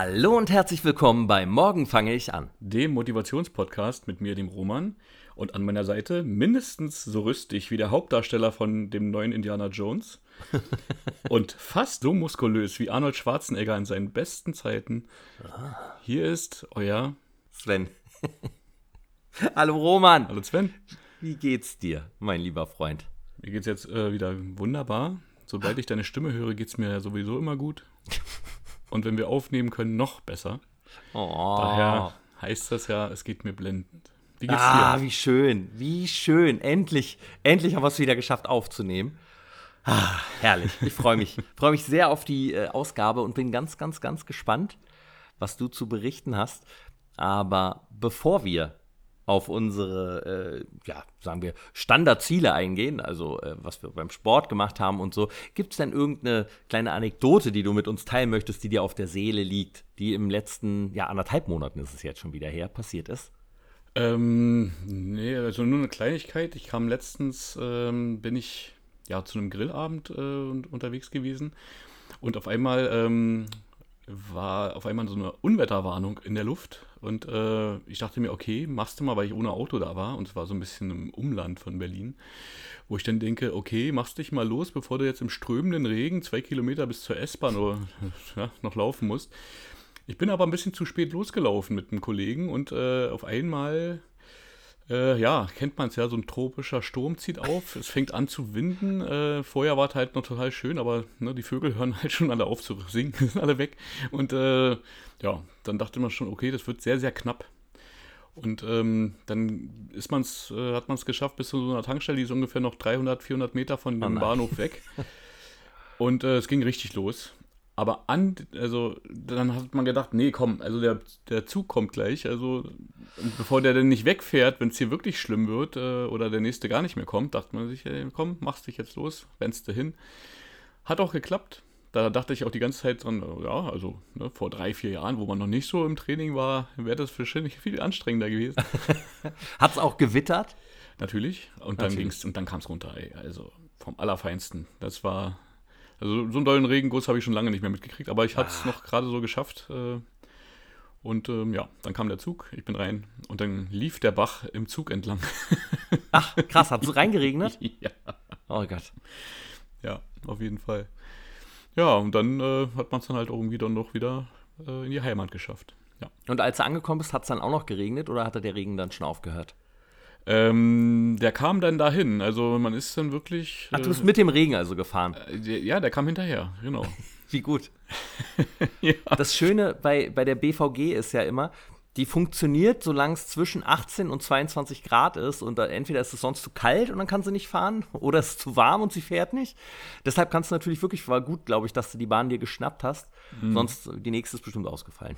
Hallo und herzlich willkommen bei Morgen fange ich an. Dem Motivationspodcast mit mir, dem Roman. Und an meiner Seite mindestens so rüstig wie der Hauptdarsteller von dem neuen Indiana Jones. und fast so muskulös wie Arnold Schwarzenegger in seinen besten Zeiten. Hier ist euer Sven. Hallo Roman. Hallo Sven. Wie geht's dir, mein lieber Freund? Mir geht's jetzt äh, wieder wunderbar. Sobald ich deine Stimme höre, geht's mir ja sowieso immer gut. Und wenn wir aufnehmen können, noch besser. Oh. Daher heißt das ja, es geht mir blendend. Wie geht's ah, dir? wie schön, wie schön. Endlich, endlich haben wir es wieder geschafft aufzunehmen. Ah, herrlich. Ich freue mich. freue mich sehr auf die äh, Ausgabe und bin ganz, ganz, ganz gespannt, was du zu berichten hast. Aber bevor wir auf unsere, äh, ja, sagen wir, Standardziele eingehen, also äh, was wir beim Sport gemacht haben und so. Gibt es denn irgendeine kleine Anekdote, die du mit uns teilen möchtest, die dir auf der Seele liegt, die im letzten, ja, anderthalb Monaten ist es jetzt schon wieder her, passiert ist? Ähm, nee, also nur eine Kleinigkeit. Ich kam letztens, ähm, bin ich ja zu einem Grillabend äh, unterwegs gewesen und auf einmal ähm, war auf einmal so eine Unwetterwarnung in der Luft und äh, ich dachte mir, okay, machst du mal, weil ich ohne Auto da war und es war so ein bisschen im Umland von Berlin, wo ich dann denke, okay, machst dich mal los, bevor du jetzt im strömenden Regen zwei Kilometer bis zur S-Bahn oder ja, noch laufen musst. Ich bin aber ein bisschen zu spät losgelaufen mit einem Kollegen und äh, auf einmal äh, ja, kennt man es ja, so ein tropischer Sturm zieht auf. Es fängt an zu winden. Äh, vorher war es halt noch total schön, aber ne, die Vögel hören halt schon alle auf zu singen, sind alle weg. Und äh, ja, dann dachte man schon, okay, das wird sehr, sehr knapp. Und ähm, dann ist man's, äh, hat man es geschafft bis zu so einer Tankstelle, die ist ungefähr noch 300, 400 Meter von dem oh Bahnhof weg. Und äh, es ging richtig los. Aber an, also dann hat man gedacht, nee, komm, also der, der Zug kommt gleich, also bevor der denn nicht wegfährt, wenn es hier wirklich schlimm wird äh, oder der nächste gar nicht mehr kommt, dachte man sich, ey, komm, machst dich jetzt los, rennst du hin. Hat auch geklappt. Da dachte ich auch die ganze Zeit dran, ja, also ne, vor drei, vier Jahren, wo man noch nicht so im Training war, wäre das wahrscheinlich viel anstrengender gewesen. hat es auch gewittert? Natürlich. Und dann ging's und dann kam es runter, ey. Also vom Allerfeinsten. Das war also so einen dollen Regenguss habe ich schon lange nicht mehr mitgekriegt, aber ich hatte es ah. noch gerade so geschafft. Äh, und ähm, ja, dann kam der Zug, ich bin rein und dann lief der Bach im Zug entlang. Ach, krass, hat es reingeregnet? ja. Oh Gott. Ja, auf jeden Fall. Ja, und dann äh, hat man es dann halt irgendwie dann noch wieder äh, in die Heimat geschafft. Ja. Und als du angekommen bist, hat es dann auch noch geregnet oder hatte der Regen dann schon aufgehört? Ähm, der kam dann dahin. Also man ist dann wirklich. Ach, du bist äh, mit dem Regen also gefahren? Äh, ja, der kam hinterher, genau. Wie gut. ja. Das Schöne bei, bei der BVG ist ja immer, die funktioniert, solange es zwischen 18 und 22 Grad ist und entweder ist es sonst zu kalt und dann kann sie nicht fahren oder es ist zu warm und sie fährt nicht. Deshalb kannst du natürlich wirklich, war gut, glaube ich, dass du die Bahn dir geschnappt hast. Mhm. Sonst, die nächste ist bestimmt ausgefallen.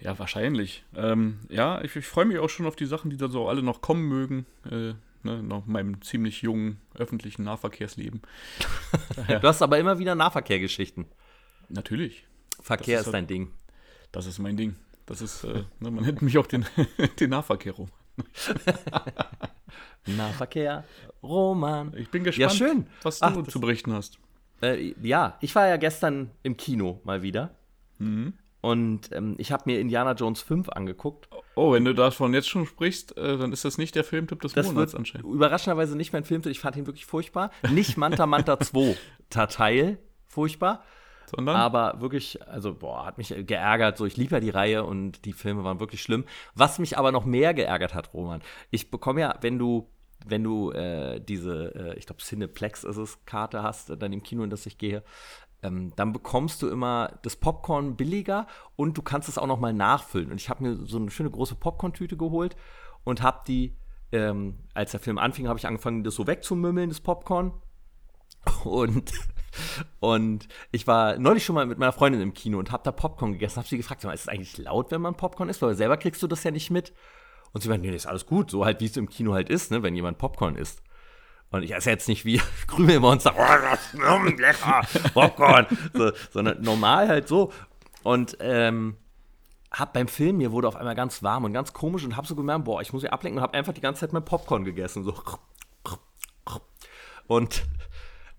Ja, wahrscheinlich. Ähm, ja, ich, ich freue mich auch schon auf die Sachen, die da so alle noch kommen mögen. Äh, ne, noch meinem ziemlich jungen öffentlichen Nahverkehrsleben. du hast aber immer wieder Nahverkehrgeschichten. Natürlich. Verkehr ist, ist dein halt, Ding. Das ist mein Ding. Das ist, äh, ne, man nennt mich auch den, den Nahverkehr rum. Nahverkehr, Roman. Ich bin gespannt, ja, schön. was du Ach, zu berichten hast. Äh, ja, ich war ja gestern im Kino mal wieder. Mhm. Und ähm, ich habe mir Indiana Jones 5 angeguckt. Oh, wenn du davon jetzt schon sprichst, äh, dann ist das nicht der Filmtipp des das Monats wird anscheinend. Überraschenderweise nicht mein Filmtipp. Ich fand ihn wirklich furchtbar. Nicht Manta Manta 2 Teil, furchtbar. Sondern? Aber wirklich, also, boah, hat mich geärgert. So, ich liebe ja die Reihe und die Filme waren wirklich schlimm. Was mich aber noch mehr geärgert hat, Roman, ich bekomme ja, wenn du wenn du äh, diese, äh, ich glaube, Cineplex ist es, Karte hast, dann im Kino, in das ich gehe, ähm, dann bekommst du immer das Popcorn billiger und du kannst es auch noch mal nachfüllen. Und ich habe mir so eine schöne große Popcorn-Tüte geholt und habe die, ähm, als der Film anfing, habe ich angefangen, das so wegzumümmeln, das Popcorn. Und, und ich war neulich schon mal mit meiner Freundin im Kino und habe da Popcorn gegessen. Habe sie gefragt, ist es eigentlich laut, wenn man Popcorn isst? Weil selber kriegst du das ja nicht mit. Und sie meinte, nee, ist alles gut, so halt, wie es im Kino halt ist, ne, wenn jemand Popcorn isst. Und ich esse jetzt nicht wie Krümelmonster, oh, lecker, Popcorn, so, sondern normal halt so. Und ähm, hab beim Film, mir wurde auf einmal ganz warm und ganz komisch und hab so gemerkt, boah, ich muss mich ablenken und hab einfach die ganze Zeit mein Popcorn gegessen, so. Und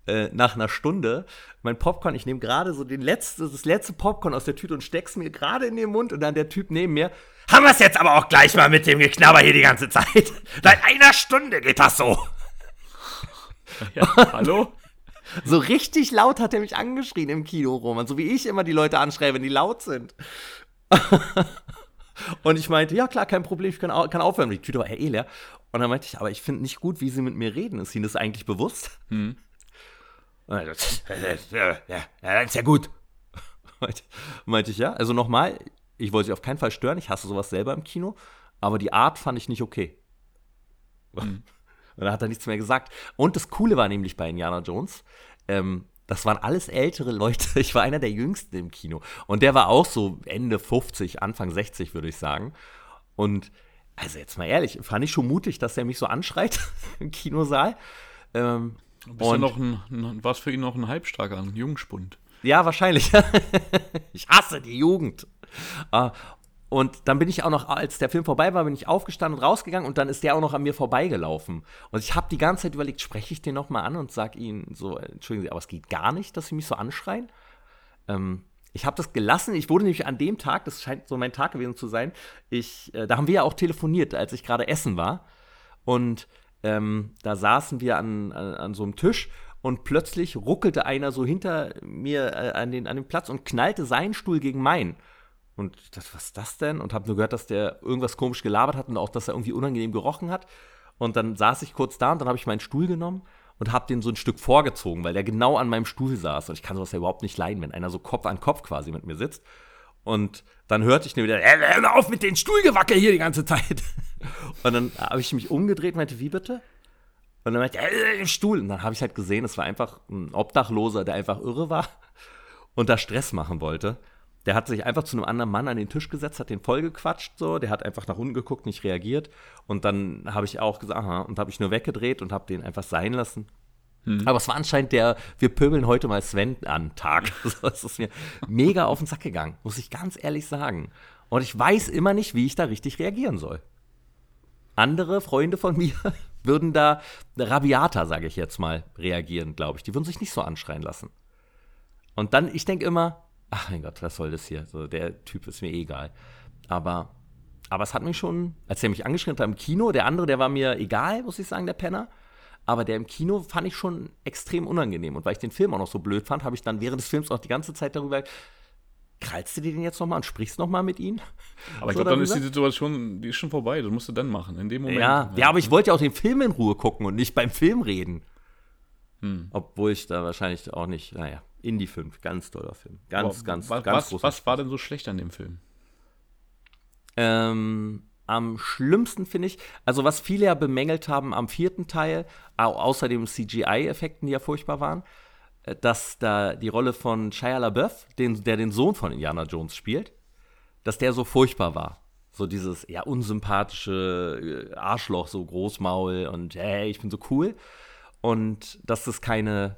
äh, nach einer Stunde mein Popcorn, ich nehme gerade so den letzte, das letzte Popcorn aus der Tüte und steck's mir gerade in den Mund und dann der Typ neben mir, haben wir es jetzt aber auch gleich mal mit dem Geknabber hier die ganze Zeit. Seit einer Stunde geht das so. Ja, hallo? So richtig laut hat er mich angeschrien im Kino, Roman. So wie ich immer die Leute anschreie, wenn die laut sind. und ich meinte, ja klar, kein Problem, ich kann, kann aufhören. Die Tüte war ja eh leer. Und dann meinte ich, aber ich finde nicht gut, wie sie mit mir reden. Ist ihnen das eigentlich bewusst? Hm. Ja, ja, ist ja gut. Meinte, meinte ich, ja. Also nochmal, ich wollte sie auf keinen Fall stören. Ich hasse sowas selber im Kino. Aber die Art fand ich nicht okay. Hm. Und da hat er nichts mehr gesagt. Und das Coole war nämlich bei Indiana Jones, ähm, das waren alles ältere Leute. Ich war einer der jüngsten im Kino. Und der war auch so Ende 50, Anfang 60, würde ich sagen. Und also jetzt mal ehrlich, fand ich schon mutig, dass er mich so anschreit im Kinosaal. Ähm, Bist und, noch ein, ein, was für ihn noch ein halbstarker, ein Jungspund? Ja, wahrscheinlich. ich hasse die Jugend. Und dann bin ich auch noch, als der Film vorbei war, bin ich aufgestanden und rausgegangen und dann ist der auch noch an mir vorbeigelaufen. Und ich habe die ganze Zeit überlegt, spreche ich den nochmal an und sage ihm so, entschuldigen Sie, aber es geht gar nicht, dass Sie mich so anschreien. Ähm, ich habe das gelassen. Ich wurde nämlich an dem Tag, das scheint so mein Tag gewesen zu sein, ich, äh, da haben wir ja auch telefoniert, als ich gerade essen war. Und ähm, da saßen wir an, an, an, so einem Tisch und plötzlich ruckelte einer so hinter mir äh, an, den, an den Platz und knallte seinen Stuhl gegen meinen. Und ich dachte, was ist das denn? Und habe nur gehört, dass der irgendwas komisch gelabert hat und auch, dass er irgendwie unangenehm gerochen hat. Und dann saß ich kurz da und dann habe ich meinen Stuhl genommen und habe den so ein Stück vorgezogen, weil der genau an meinem Stuhl saß. Und ich kann sowas ja überhaupt nicht leiden, wenn einer so Kopf an Kopf quasi mit mir sitzt. Und dann hörte ich nur wieder, hör auf mit den Stuhlgewackel hier die ganze Zeit. Und dann habe ich mich umgedreht und meinte, wie bitte? Und dann meinte er, äh, Stuhl. Und dann habe ich halt gesehen, es war einfach ein Obdachloser, der einfach irre war und da Stress machen wollte. Der hat sich einfach zu einem anderen Mann an den Tisch gesetzt, hat den vollgequatscht, so. Der hat einfach nach unten geguckt, nicht reagiert. Und dann habe ich auch gesagt, aha, und habe ich nur weggedreht und habe den einfach sein lassen. Hm. Aber es war anscheinend der, wir pöbeln heute mal Sven an Tag. das ist mir mega auf den Sack gegangen, muss ich ganz ehrlich sagen. Und ich weiß immer nicht, wie ich da richtig reagieren soll. Andere Freunde von mir würden da rabiater, sage ich jetzt mal, reagieren, glaube ich. Die würden sich nicht so anschreien lassen. Und dann, ich denke immer, ach mein Gott, was soll das hier? So, der Typ ist mir eh egal. Aber, aber es hat mich schon, als er mich angeschrien hat im Kino, der andere, der war mir egal, muss ich sagen, der Penner. Aber der im Kino fand ich schon extrem unangenehm. Und weil ich den Film auch noch so blöd fand, habe ich dann während des Films auch die ganze Zeit darüber krallst du dir den jetzt nochmal und sprichst nochmal mit ihm? Aber ich glaube, dann ist die Situation, die ist schon vorbei. Das musst du dann machen, in dem Moment. Ja, ja, aber ich wollte ja auch den Film in Ruhe gucken und nicht beim Film reden. Hm. Obwohl ich da wahrscheinlich auch nicht, naja, Indie 5, ganz toller Film. Ganz, Aber ganz, was, ganz was, was war denn so schlecht an dem Film? Ähm, am schlimmsten finde ich, also was viele ja bemängelt haben am vierten Teil, außer den CGI-Effekten, die ja furchtbar waren, äh, dass da die Rolle von Shia LaBeouf, den, der den Sohn von Indiana Jones spielt, dass der so furchtbar war. So dieses ja unsympathische äh, Arschloch, so Großmaul und hey, ich bin so cool. Und dass es keine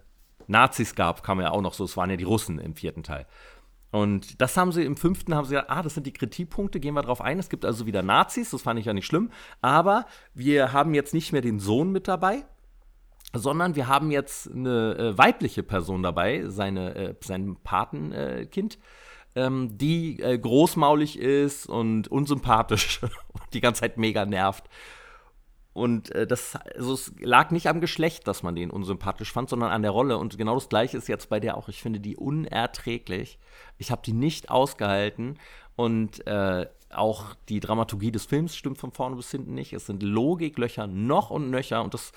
Nazis gab, kam ja auch noch so, es waren ja die Russen im vierten Teil. Und das haben sie im fünften, haben sie gesagt, ah, das sind die Kritikpunkte, gehen wir drauf ein. Es gibt also wieder Nazis, das fand ich ja nicht schlimm. Aber wir haben jetzt nicht mehr den Sohn mit dabei, sondern wir haben jetzt eine äh, weibliche Person dabei, seine, äh, sein Patenkind, äh, ähm, die äh, großmaulig ist und unsympathisch und die ganze Zeit mega nervt. Und äh, das also es lag nicht am Geschlecht, dass man den unsympathisch fand, sondern an der Rolle. Und genau das gleiche ist jetzt bei der auch. Ich finde die unerträglich. Ich habe die nicht ausgehalten. Und äh, auch die Dramaturgie des Films stimmt von vorne bis hinten nicht. Es sind Logiklöcher noch und nöcher. Und das,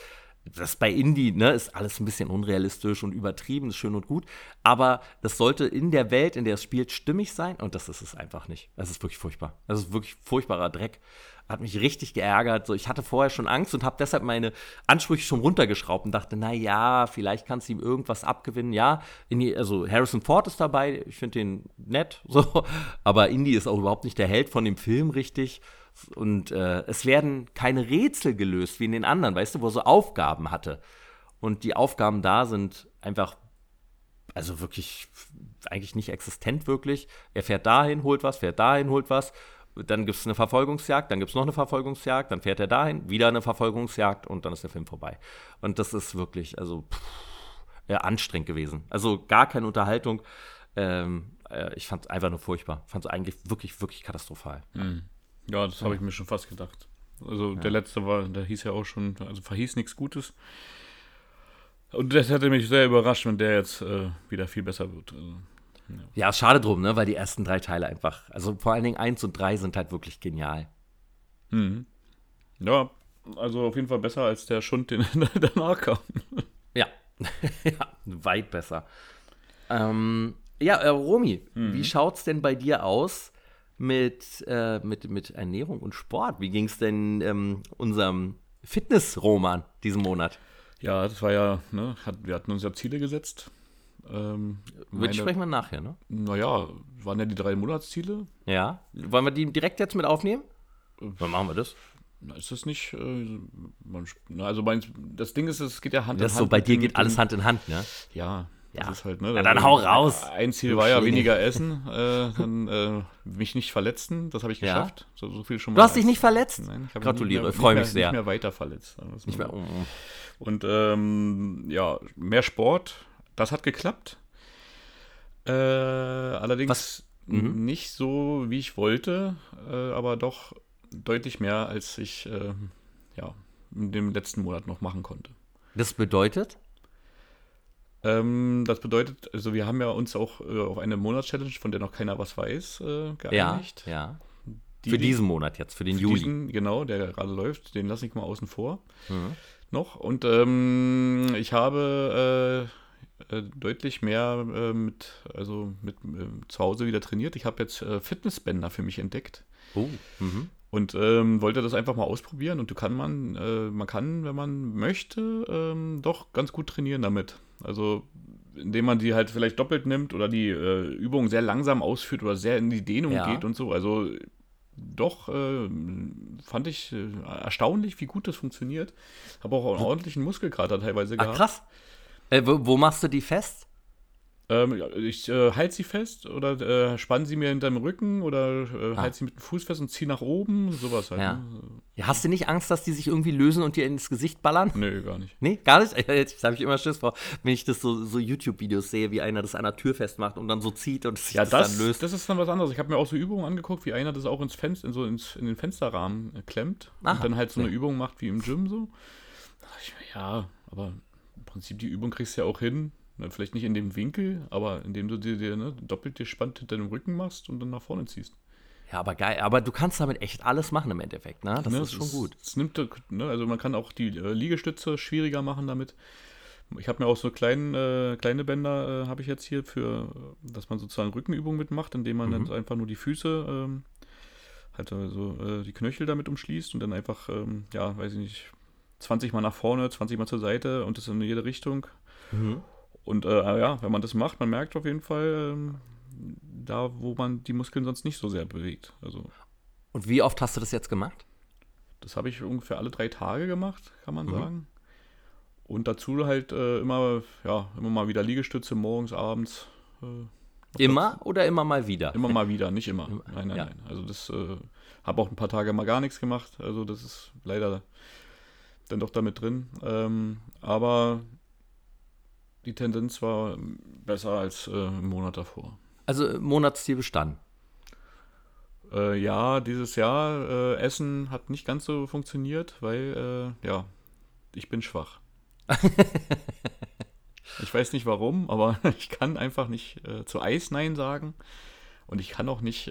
das bei Indie ne, ist alles ein bisschen unrealistisch und übertrieben, ist schön und gut. Aber das sollte in der Welt, in der es spielt, stimmig sein. Und das ist es einfach nicht. Es ist wirklich furchtbar. Es ist wirklich furchtbarer Dreck hat mich richtig geärgert. So, ich hatte vorher schon Angst und habe deshalb meine Ansprüche schon runtergeschraubt und dachte, na ja, vielleicht kannst du ihm irgendwas abgewinnen. Ja, die, also Harrison Ford ist dabei, ich finde den nett, so, aber Indy ist auch überhaupt nicht der Held von dem Film richtig. Und äh, es werden keine Rätsel gelöst wie in den anderen, weißt du, wo er so Aufgaben hatte. Und die Aufgaben da sind einfach, also wirklich, eigentlich nicht existent wirklich. Er fährt dahin, holt was, fährt dahin, holt was dann gibt es eine Verfolgungsjagd, dann gibt es noch eine Verfolgungsjagd, dann fährt er dahin, wieder eine Verfolgungsjagd und dann ist der Film vorbei. Und das ist wirklich, also, pff, äh, anstrengend gewesen. Also gar keine Unterhaltung. Ähm, äh, ich fand es einfach nur furchtbar. Fand es eigentlich wirklich, wirklich katastrophal. Mhm. Ja, das habe ich mir schon fast gedacht. Also ja. der letzte war, der hieß ja auch schon, also verhieß nichts Gutes. Und das hätte mich sehr überrascht, wenn der jetzt äh, wieder viel besser wird. Also, ja. ja, schade drum, ne? Weil die ersten drei Teile einfach, also vor allen Dingen eins und drei sind halt wirklich genial. Mhm. Ja, also auf jeden Fall besser als der Schund, den danach kam. Ja, ja weit besser. Ähm, ja, äh, Romy, mhm. wie schaut's denn bei dir aus mit, äh, mit, mit Ernährung und Sport? Wie ging es denn ähm, unserem Fitnessroman diesen Monat? Ja, das war ja, ne, hat, wir hatten uns ja Ziele gesetzt. Ähm, Würde sprechen wir nachher, ne? Naja, waren ja die drei Monatsziele. Ja. Wollen wir die direkt jetzt mit aufnehmen? Wann machen wir das? Na, ist das nicht, äh, man, also mein, das Ding ist, es geht ja Hand das in Hand. So, bei dir geht alles Hand in Hand, ne? Ja, das ja. ist halt, ne? Na, dann hau raus. Ein Ziel war ja weniger essen, äh, dann äh, mich nicht verletzen, das habe ich geschafft. Ja. So, so, viel schon mal. Du hast dich nicht verletzt? Nein, ich Gratuliere, freue mich sehr. Nicht mehr weiter verletzt. Nicht mehr, oh. Und ähm, ja, mehr Sport, das hat geklappt. Äh, allerdings? Mhm. nicht so, wie ich wollte, äh, aber doch deutlich mehr, als ich äh, ja, in dem letzten Monat noch machen konnte. Das bedeutet? Ähm, das bedeutet, also wir haben ja uns auch äh, auf eine Monatschallenge, von der noch keiner was weiß, äh, geeinigt. Ja, ja. Die, für diesen Monat jetzt, für den für Juli. Diesen, genau, der gerade läuft, den lasse ich mal außen vor. Mhm. Noch. Und ähm, ich habe äh, äh deutlich mehr äh, mit, also mit äh, zu Hause wieder trainiert. Ich habe jetzt Fitnessbänder für mich entdeckt. Oh. Mhm. Und ähm, wollte das einfach mal ausprobieren. Und du kann man, äh, man kann, wenn man möchte, ähm, doch ganz gut trainieren damit. Also indem man die halt vielleicht doppelt nimmt oder die äh, Übung sehr langsam ausführt oder sehr in die Dehnung ja. geht und so. Also doch äh, fand ich äh, erstaunlich, wie gut das funktioniert. Habe auch einen ordentlichen Muskelkater teilweise gehabt. Ach, krass. Äh, wo, wo, machst du die fest? Ähm, ich äh, halte sie fest oder äh, spann sie mir hinterm Rücken oder äh, ah. halte sie mit dem Fuß fest und ziehe nach oben, sowas halt. Ja. Ne? ja. hast du nicht Angst, dass die sich irgendwie lösen und dir ins Gesicht ballern? Nee, gar nicht. Nee, gar nicht? Jetzt habe ich immer Schiss vor, wenn ich das so, so YouTube-Videos sehe, wie einer das an der Tür festmacht und dann so zieht und sich ja, das, das, dann löst. das ist dann was anderes. Ich habe mir auch so Übungen angeguckt, wie einer das auch ins Fenster, in, so ins, in den Fensterrahmen klemmt Aha. und dann halt so eine ja. Übung macht wie im Gym so. Ja, aber im Prinzip die Übung kriegst du ja auch hin, Vielleicht nicht in dem Winkel, aber indem du dir, dir ne, doppelt gespannt hinter dem Rücken machst und dann nach vorne ziehst. Ja, aber geil. Aber du kannst damit echt alles machen im Endeffekt, ne? Das ne, ist schon gut. Es nimmt, ne, also man kann auch die äh, Liegestütze schwieriger machen damit. Ich habe mir auch so kleine, äh, kleine Bänder äh, habe ich jetzt hier für, dass man sozusagen Rückenübungen mitmacht, indem man mhm. dann einfach nur die Füße, ähm, halt also äh, die Knöchel damit umschließt und dann einfach, ähm, ja, weiß ich nicht, 20 Mal nach vorne, 20 Mal zur Seite und das in jede Richtung. Mhm. Und äh, ja, wenn man das macht, man merkt auf jeden Fall, ähm, da, wo man die Muskeln sonst nicht so sehr bewegt. Also, und wie oft hast du das jetzt gemacht? Das habe ich ungefähr alle drei Tage gemacht, kann man mhm. sagen. Und dazu halt äh, immer, ja, immer mal wieder Liegestütze morgens, abends. Äh, immer oder immer mal wieder? Immer mal wieder, nicht immer. Nein, nein, ja. nein. Also das äh, habe auch ein paar Tage mal gar nichts gemacht. Also das ist leider dann doch damit drin. Ähm, aber die Tendenz war besser als äh, im Monat davor. Also äh, Monatsziel bestanden. Äh, ja, dieses Jahr äh, Essen hat nicht ganz so funktioniert, weil äh, ja, ich bin schwach. ich weiß nicht warum, aber ich kann einfach nicht äh, zu Eis Nein sagen und ich kann auch nicht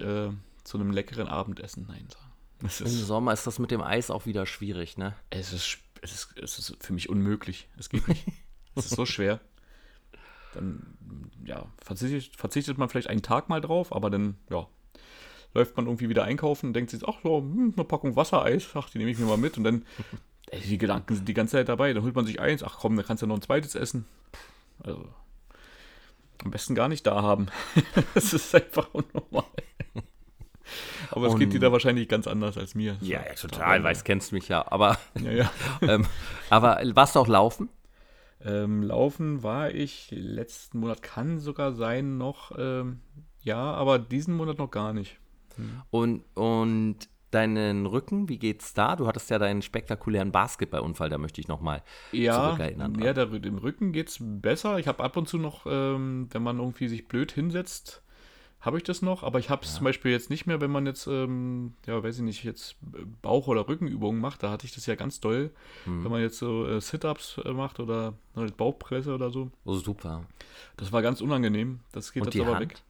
zu einem leckeren Abendessen Nein sagen. Ist, Im Sommer ist das mit dem Eis auch wieder schwierig, ne? Es ist, es ist, es ist für mich unmöglich. Es geht nicht. es ist so schwer dann ja, verzichtet, verzichtet man vielleicht einen Tag mal drauf, aber dann, ja, läuft man irgendwie wieder einkaufen und denkt sich, ach so, hm, eine Packung Wassereis, ach, die nehme ich mir mal mit und dann, ey, die Gedanken sind die ganze Zeit dabei, dann holt man sich eins, ach komm, dann kannst du noch ein zweites essen. Also, am besten gar nicht da haben. das ist einfach unnormal. Aber es geht dir da wahrscheinlich ganz anders als mir. Ja, ja total, weiß, kennst mich ja. Aber, ja, ja. ähm, aber warst du auch laufen? Ähm, laufen war ich letzten Monat, kann sogar sein noch, ähm, ja, aber diesen Monat noch gar nicht. Hm. Und, und deinen Rücken, wie geht's da? Du hattest ja deinen spektakulären Basketballunfall, da möchte ich nochmal ja, zurückerinnern. Ja, der, dem Rücken geht's besser. Ich habe ab und zu noch, ähm, wenn man irgendwie sich blöd hinsetzt, habe ich das noch, aber ich habe es ja. zum Beispiel jetzt nicht mehr, wenn man jetzt, ähm, ja, weiß ich nicht, jetzt Bauch- oder Rückenübungen macht, da hatte ich das ja ganz doll, hm. wenn man jetzt so äh, Sit-Ups äh, macht oder äh, Bauchpresse oder so. Oh, super. Das war ganz unangenehm. Das geht Und jetzt aber Hand? weg.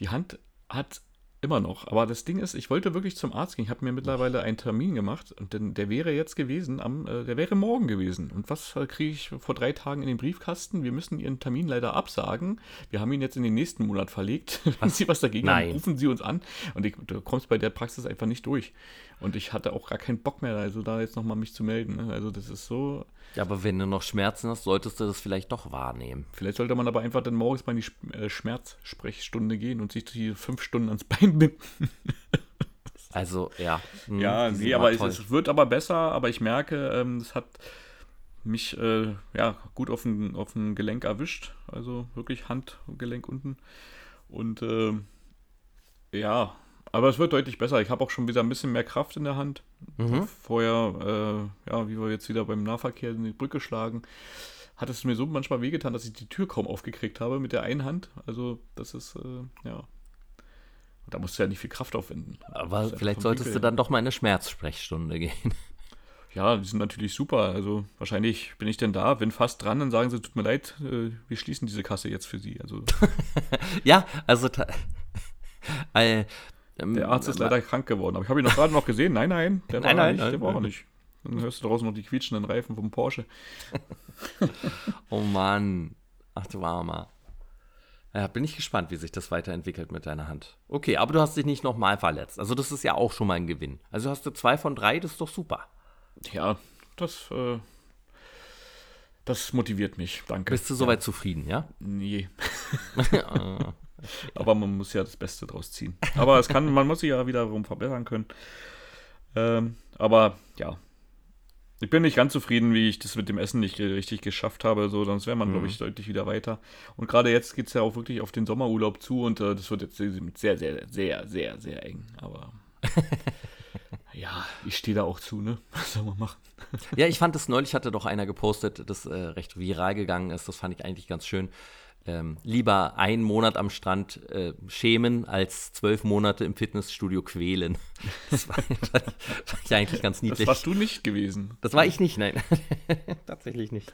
Die Hand hat Immer noch. Aber das Ding ist, ich wollte wirklich zum Arzt gehen. Ich habe mir mittlerweile einen Termin gemacht und denn der wäre jetzt gewesen, am, äh, der wäre morgen gewesen. Und was äh, kriege ich vor drei Tagen in den Briefkasten? Wir müssen Ihren Termin leider absagen. Wir haben ihn jetzt in den nächsten Monat verlegt. Wenn Sie was dagegen Nein. haben, rufen Sie uns an. Und ich, du kommst bei der Praxis einfach nicht durch. Und ich hatte auch gar keinen Bock mehr, also da jetzt nochmal mich zu melden. Ne? Also das ist so. Ja, aber wenn du noch Schmerzen hast, solltest du das vielleicht doch wahrnehmen. Vielleicht sollte man aber einfach dann morgens mal in die äh, Schmerzsprechstunde gehen und sich die fünf Stunden ans Bein binden. also, ja. Mh, ja, nee, aber es, es, wird aber besser, aber ich merke, ähm, es hat mich äh, ja, gut auf ein, auf Gelenk erwischt. Also wirklich Handgelenk unten. Und äh, ja, aber es wird deutlich besser. Ich habe auch schon wieder ein bisschen mehr Kraft in der Hand. Mhm. Vorher, äh, ja, wie wir jetzt wieder beim Nahverkehr in die Brücke schlagen, hat es mir so manchmal wehgetan, dass ich die Tür kaum aufgekriegt habe mit der einen Hand. Also, das ist, äh, ja. Da musst du ja nicht viel Kraft aufwenden. Aber vielleicht solltest du dann doch mal in eine Schmerzsprechstunde gehen. Ja, die sind natürlich super. Also wahrscheinlich bin ich denn da, bin fast dran, dann sagen sie, tut mir leid, äh, wir schließen diese Kasse jetzt für Sie. Also ja, also äh, ähm, der Arzt ist leider krank geworden. Aber ich habe ihn noch gerade noch gesehen. Nein, nein, der nein, war nein, nicht. Nein, der war auch nicht. Dann hörst du draußen noch die quietschenden Reifen vom Porsche. oh Mann. Ach du Armer. Ja, bin ich gespannt, wie sich das weiterentwickelt mit deiner Hand. Okay, aber du hast dich nicht nochmal verletzt. Also das ist ja auch schon mal ein Gewinn. Also hast du zwei von drei, das ist doch super. Ja, das, äh, das motiviert mich. Danke. Bist du soweit ja. zufrieden, ja? Nee. Ah. Aber man muss ja das Beste draus ziehen. Aber es kann, man muss sich ja wiederum verbessern können. Ähm, aber ja, ich bin nicht ganz zufrieden, wie ich das mit dem Essen nicht richtig geschafft habe. So, sonst wäre man, mhm. glaube ich, deutlich wieder weiter. Und gerade jetzt geht es ja auch wirklich auf den Sommerurlaub zu und äh, das wird jetzt sehr, sehr, sehr, sehr, sehr eng. Aber ja, ich stehe da auch zu, ne? Was soll man machen? ja, ich fand das neulich, hatte doch einer gepostet, das äh, recht viral gegangen ist. Das fand ich eigentlich ganz schön ähm, lieber einen Monat am Strand äh, schämen, als zwölf Monate im Fitnessstudio quälen. Das war, war, ich eigentlich ganz niedlich. Das warst du nicht gewesen. Das war ich nicht, nein. Tatsächlich nicht.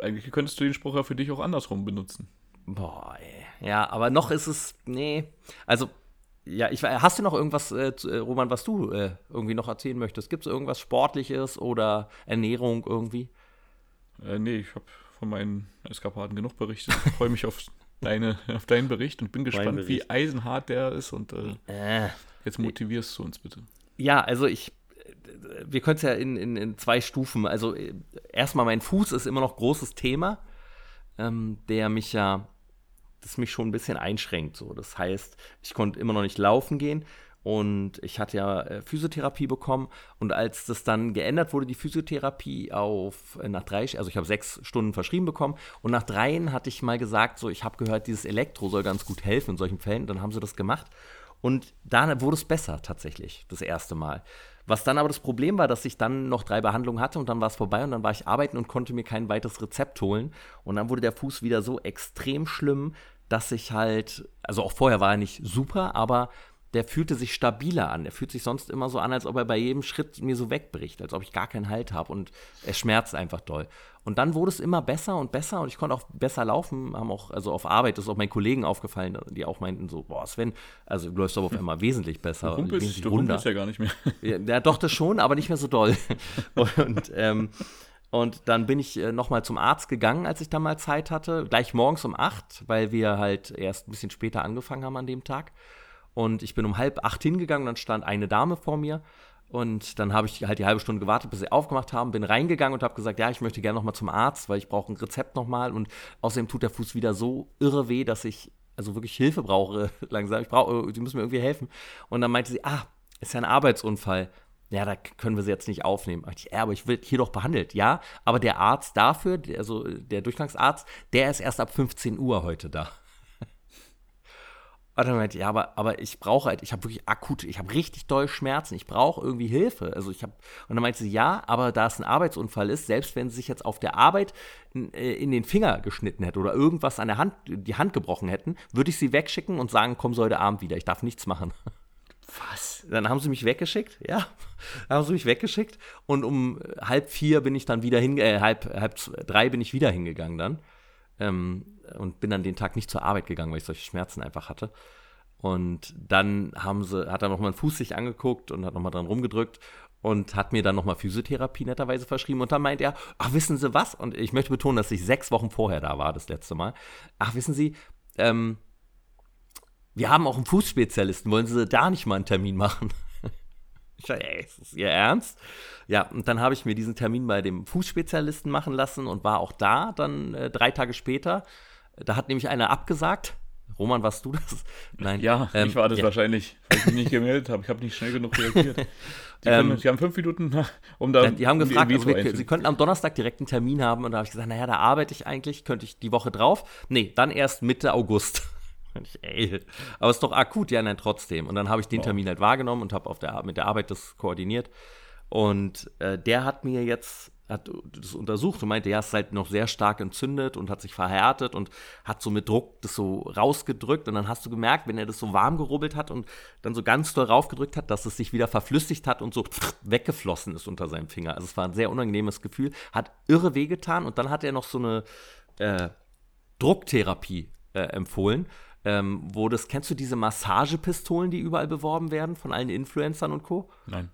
eigentlich könntest du den Spruch ja für dich auch andersrum benutzen. Boah, ey. Ja, aber noch ist es, nee. Also, ja, ich, hast du noch irgendwas, äh, äh, Roman, was du äh, irgendwie noch erzählen möchtest? Gibt es irgendwas Sportliches oder Ernährung irgendwie? Äh, nee, ich habe von meinen Eskapaden genug berichtet. Ich freue mich auf, deine, auf deinen Bericht und bin gespannt, wie eisenhart der ist. Und äh, äh, jetzt motivierst du uns bitte. Ja, also ich, wir können es ja in, in, in, zwei Stufen. Also äh, erstmal mein Fuß ist immer noch großes Thema, ähm, der mich ja, das mich schon ein bisschen einschränkt. So. Das heißt, ich konnte immer noch nicht laufen gehen und ich hatte ja äh, Physiotherapie bekommen. Und als das dann geändert wurde, die Physiotherapie auf äh, nach drei, also ich habe sechs Stunden verschrieben bekommen. Und nach dreien hatte ich mal gesagt, so ich habe gehört, dieses Elektro soll ganz gut helfen in solchen Fällen. Dann haben sie das gemacht. Und da wurde es besser tatsächlich, das erste Mal. Was dann aber das Problem war, dass ich dann noch drei Behandlungen hatte und dann war es vorbei und dann war ich arbeiten und konnte mir kein weiteres Rezept holen. Und dann wurde der Fuß wieder so extrem schlimm, dass ich halt, also auch vorher war er nicht super, aber der fühlte sich stabiler an. Er fühlt sich sonst immer so an, als ob er bei jedem Schritt mir so wegbricht, als ob ich gar keinen Halt habe und er schmerzt einfach doll. Und dann wurde es immer besser und besser und ich konnte auch besser laufen, haben auch, also auf Arbeit, ist auch meinen Kollegen aufgefallen, die auch meinten so, boah Sven, also du läufst aber auf einmal wesentlich besser. Du du humpelst ja gar nicht mehr. Ja, ja, doch, das schon, aber nicht mehr so doll. Und, ähm, und dann bin ich äh, nochmal zum Arzt gegangen, als ich da mal Zeit hatte, gleich morgens um acht, weil wir halt erst ein bisschen später angefangen haben an dem Tag. Und ich bin um halb acht hingegangen, dann stand eine Dame vor mir. Und dann habe ich halt die halbe Stunde gewartet, bis sie aufgemacht haben, bin reingegangen und habe gesagt, ja, ich möchte gerne nochmal zum Arzt, weil ich brauche ein Rezept nochmal. Und außerdem tut der Fuß wieder so irre weh, dass ich also wirklich Hilfe brauche langsam. Ich brauche, sie müssen mir irgendwie helfen. Und dann meinte sie, ah, ist ja ein Arbeitsunfall. Ja, da können wir sie jetzt nicht aufnehmen. Ich, ja, aber ich will hier doch behandelt. Ja, aber der Arzt dafür, also der Durchgangsarzt, der ist erst ab 15 Uhr heute da. Und dann meinte ja, aber, aber ich brauche halt, ich habe wirklich akut, ich habe richtig doll Schmerzen, ich brauche irgendwie Hilfe. Also ich habe, und dann meinte sie, ja, aber da es ein Arbeitsunfall ist, selbst wenn sie sich jetzt auf der Arbeit in, äh, in, den Finger geschnitten hätte oder irgendwas an der Hand, die Hand gebrochen hätten, würde ich sie wegschicken und sagen, komm so heute Abend wieder, ich darf nichts machen. Was? Dann haben sie mich weggeschickt, ja. Dann haben sie mich weggeschickt und um halb vier bin ich dann wieder hin, äh, halb, halb drei bin ich wieder hingegangen dann. Ähm, und bin dann den Tag nicht zur Arbeit gegangen, weil ich solche Schmerzen einfach hatte. Und dann haben sie, hat er noch mal einen Fuß sich angeguckt und hat noch mal dran rumgedrückt und hat mir dann noch mal Physiotherapie netterweise verschrieben. Und dann meint er, ach, wissen Sie was? Und ich möchte betonen, dass ich sechs Wochen vorher da war, das letzte Mal. Ach, wissen Sie, ähm, wir haben auch einen Fußspezialisten. Wollen Sie da nicht mal einen Termin machen? Ich sage, ey, ist das Ihr Ernst? Ja, und dann habe ich mir diesen Termin bei dem Fußspezialisten machen lassen und war auch da dann äh, drei Tage später. Da hat nämlich einer abgesagt. Roman, warst du das? Nein. Ja, ähm, ich war das ja. wahrscheinlich, weil ich mich nicht gemeldet habe. Ich habe nicht schnell genug reagiert. Die, können, ähm, die haben fünf Minuten, um da. Die haben um gefragt, also wir, sie könnten am Donnerstag direkt einen Termin haben. Und da habe ich gesagt, naja, da arbeite ich eigentlich, könnte ich die Woche drauf. Nee, dann erst Mitte August. Ich, ey, aber es ist doch akut, ja, nein, trotzdem. Und dann habe ich den Termin halt wahrgenommen und habe der, mit der Arbeit das koordiniert. Und äh, der hat mir jetzt hat das untersucht und meinte, ja, es ist halt noch sehr stark entzündet und hat sich verhärtet und hat so mit Druck das so rausgedrückt und dann hast du gemerkt, wenn er das so warm gerubbelt hat und dann so ganz doll raufgedrückt hat, dass es sich wieder verflüssigt hat und so weggeflossen ist unter seinem Finger. Also es war ein sehr unangenehmes Gefühl, hat irre wehgetan und dann hat er noch so eine äh, Drucktherapie äh, empfohlen. Ähm, wo das, kennst du diese Massagepistolen, die überall beworben werden von allen Influencern und Co? Nein.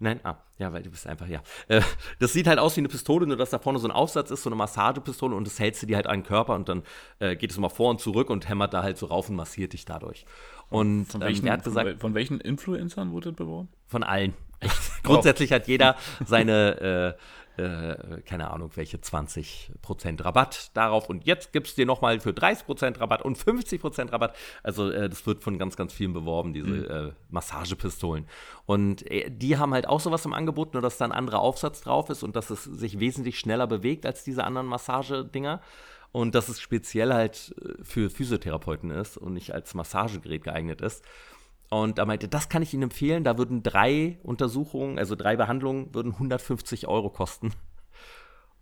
Nein, ah, ja, weil du bist einfach, ja. Äh, das sieht halt aus wie eine Pistole, nur dass da vorne so ein Aufsatz ist, so eine Massagepistole und das hältst du dir halt an den Körper und dann äh, geht es mal vor und zurück und hämmert da halt so rauf und massiert dich dadurch. Und von welchen, ähm, er hat gesagt. Von, von welchen Influencern wurde das beworben? Von allen. Grundsätzlich hat jeder seine, äh, äh, keine Ahnung, welche 20% Rabatt darauf. Und jetzt gibt es dir nochmal für 30% Rabatt und 50% Rabatt. Also äh, das wird von ganz, ganz vielen beworben, diese mhm. äh, Massagepistolen. Und äh, die haben halt auch sowas im Angebot, nur dass da ein anderer Aufsatz drauf ist und dass es sich wesentlich schneller bewegt als diese anderen Massagedinger und dass es speziell halt äh, für Physiotherapeuten ist und nicht als Massagegerät geeignet ist. Und er meinte, das kann ich Ihnen empfehlen. Da würden drei Untersuchungen, also drei Behandlungen, würden 150 Euro kosten.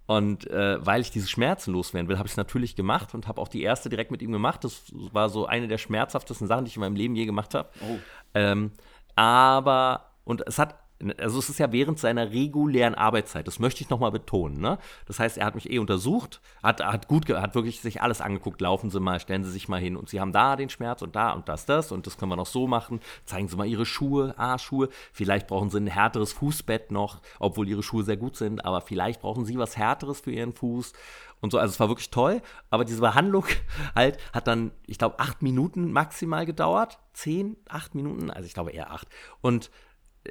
Und äh, weil ich diese Schmerzen loswerden will, habe ich es natürlich gemacht und habe auch die erste direkt mit ihm gemacht. Das war so eine der schmerzhaftesten Sachen, die ich in meinem Leben je gemacht habe. Oh. Ähm, aber, und es hat also es ist ja während seiner regulären Arbeitszeit, das möchte ich nochmal betonen. Ne? Das heißt, er hat mich eh untersucht, hat, hat gut, hat wirklich sich alles angeguckt, laufen Sie mal, stellen Sie sich mal hin und Sie haben da den Schmerz und da und das, das und das können wir noch so machen. Zeigen Sie mal Ihre Schuhe, ah, Schuhe. Vielleicht brauchen Sie ein härteres Fußbett noch, obwohl Ihre Schuhe sehr gut sind, aber vielleicht brauchen Sie was Härteres für Ihren Fuß und so. Also es war wirklich toll, aber diese Behandlung halt hat dann, ich glaube, acht Minuten maximal gedauert. Zehn, acht Minuten, also ich glaube eher acht. Und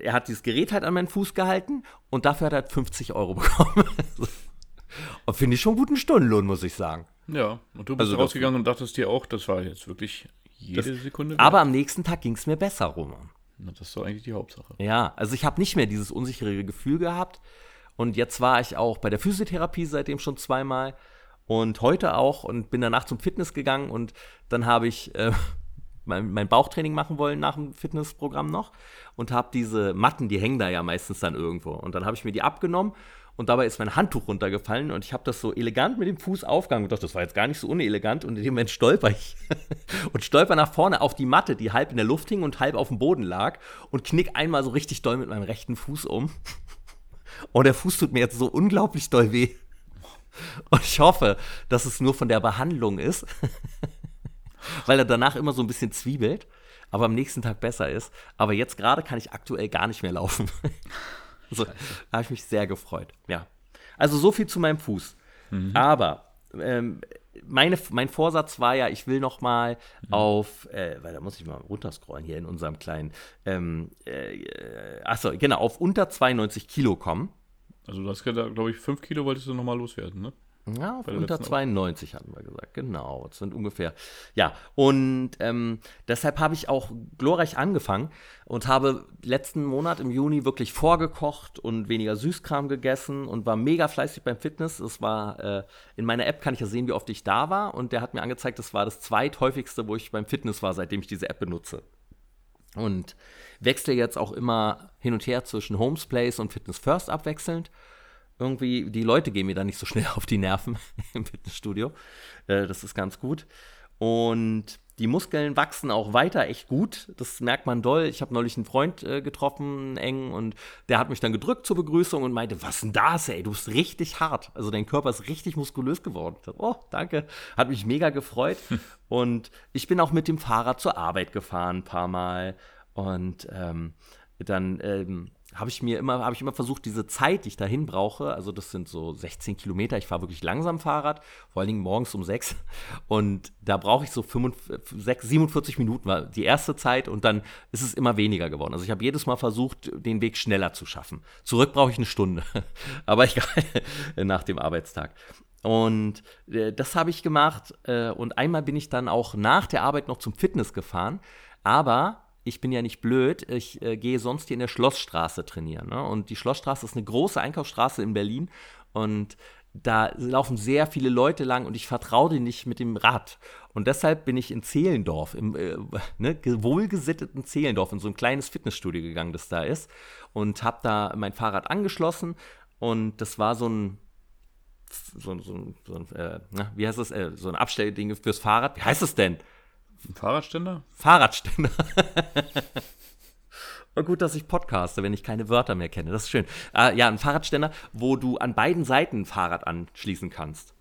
er hat dieses Gerät halt an meinen Fuß gehalten und dafür hat er halt 50 Euro bekommen. und finde ich schon einen guten Stundenlohn, muss ich sagen. Ja, und du bist also rausgegangen und dachtest dir auch, das war jetzt wirklich jede das, Sekunde. Wert. Aber am nächsten Tag ging es mir besser, Roman. Na, das ist doch eigentlich die Hauptsache. Ja, also ich habe nicht mehr dieses unsichere Gefühl gehabt. Und jetzt war ich auch bei der Physiotherapie seitdem schon zweimal und heute auch und bin danach zum Fitness gegangen und dann habe ich äh, mein, mein Bauchtraining machen wollen nach dem Fitnessprogramm noch und habe diese Matten, die hängen da ja meistens dann irgendwo. Und dann habe ich mir die abgenommen und dabei ist mein Handtuch runtergefallen und ich habe das so elegant mit dem Fuß aufgegangen und dachte, das war jetzt gar nicht so unelegant und in dem Moment stolper ich und stolper nach vorne auf die Matte, die halb in der Luft hing und halb auf dem Boden lag und knick einmal so richtig doll mit meinem rechten Fuß um. Und der Fuß tut mir jetzt so unglaublich doll weh. Und ich hoffe, dass es nur von der Behandlung ist weil er danach immer so ein bisschen zwiebelt, aber am nächsten Tag besser ist. Aber jetzt gerade kann ich aktuell gar nicht mehr laufen. so, da habe ich mich sehr gefreut. Ja. Also so viel zu meinem Fuß. Mhm. Aber ähm, meine, mein Vorsatz war ja, ich will noch mal mhm. auf, äh, weil da muss ich mal runterscrollen hier in unserem kleinen, ähm, äh, achso, genau, auf unter 92 Kilo kommen. Also du hast ja, glaube ich, 5 Kilo wolltest du noch mal loswerden, ne? Ja, unter 92 hatten wir gesagt, genau. Das sind ungefähr. Ja, und ähm, deshalb habe ich auch glorreich angefangen und habe letzten Monat im Juni wirklich vorgekocht und weniger Süßkram gegessen und war mega fleißig beim Fitness. Es war, äh, in meiner App kann ich ja sehen, wie oft ich da war und der hat mir angezeigt, das war das zweithäufigste, wo ich beim Fitness war, seitdem ich diese App benutze. Und wechsle jetzt auch immer hin und her zwischen Homes Place und Fitness First abwechselnd irgendwie, die Leute gehen mir da nicht so schnell auf die Nerven im Fitnessstudio. Äh, das ist ganz gut. Und die Muskeln wachsen auch weiter echt gut. Das merkt man doll. Ich habe neulich einen Freund äh, getroffen, eng, und der hat mich dann gedrückt zur Begrüßung und meinte, was denn das, ey? Du bist richtig hart. Also dein Körper ist richtig muskulös geworden. Dachte, oh, danke. Hat mich mega gefreut. und ich bin auch mit dem Fahrrad zur Arbeit gefahren ein paar Mal. Und ähm, dann ähm, habe ich mir immer, habe ich immer versucht, diese Zeit, die ich dahin brauche, also das sind so 16 Kilometer, ich fahre wirklich langsam Fahrrad, vor allen Dingen morgens um 6 und da brauche ich so 45, 47 Minuten war die erste Zeit und dann ist es immer weniger geworden. Also ich habe jedes Mal versucht, den Weg schneller zu schaffen. Zurück brauche ich eine Stunde, aber egal, nach dem Arbeitstag. Und äh, das habe ich gemacht äh, und einmal bin ich dann auch nach der Arbeit noch zum Fitness gefahren, aber ich bin ja nicht blöd, ich äh, gehe sonst hier in der Schlossstraße trainieren. Ne? Und die Schlossstraße ist eine große Einkaufsstraße in Berlin und da laufen sehr viele Leute lang und ich vertraue denen nicht mit dem Rad. Und deshalb bin ich in Zehlendorf, im äh, ne, wohlgesitteten Zehlendorf, in so ein kleines Fitnessstudio gegangen, das da ist. Und habe da mein Fahrrad angeschlossen. Und das war so ein, so, so, so ein äh, na, wie heißt das, äh, so ein Abstellding fürs Fahrrad. Wie heißt es denn? Ein Fahrradständer? Fahrradständer. Gut, dass ich podcaste, wenn ich keine Wörter mehr kenne. Das ist schön. Äh, ja, ein Fahrradständer, wo du an beiden Seiten ein Fahrrad anschließen kannst.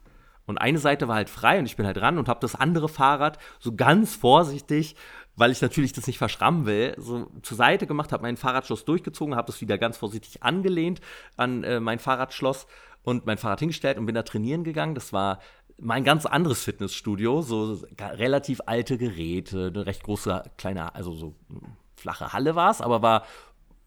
Und eine Seite war halt frei und ich bin halt ran und habe das andere Fahrrad so ganz vorsichtig, weil ich natürlich das nicht verschrammen will, so zur Seite gemacht, habe meinen Fahrradschloss durchgezogen, habe das wieder ganz vorsichtig angelehnt an äh, mein Fahrradschloss und mein Fahrrad hingestellt und bin da trainieren gegangen. Das war mein ganz anderes Fitnessstudio, so relativ alte Geräte, eine recht große, kleine, also so flache Halle war es, aber war,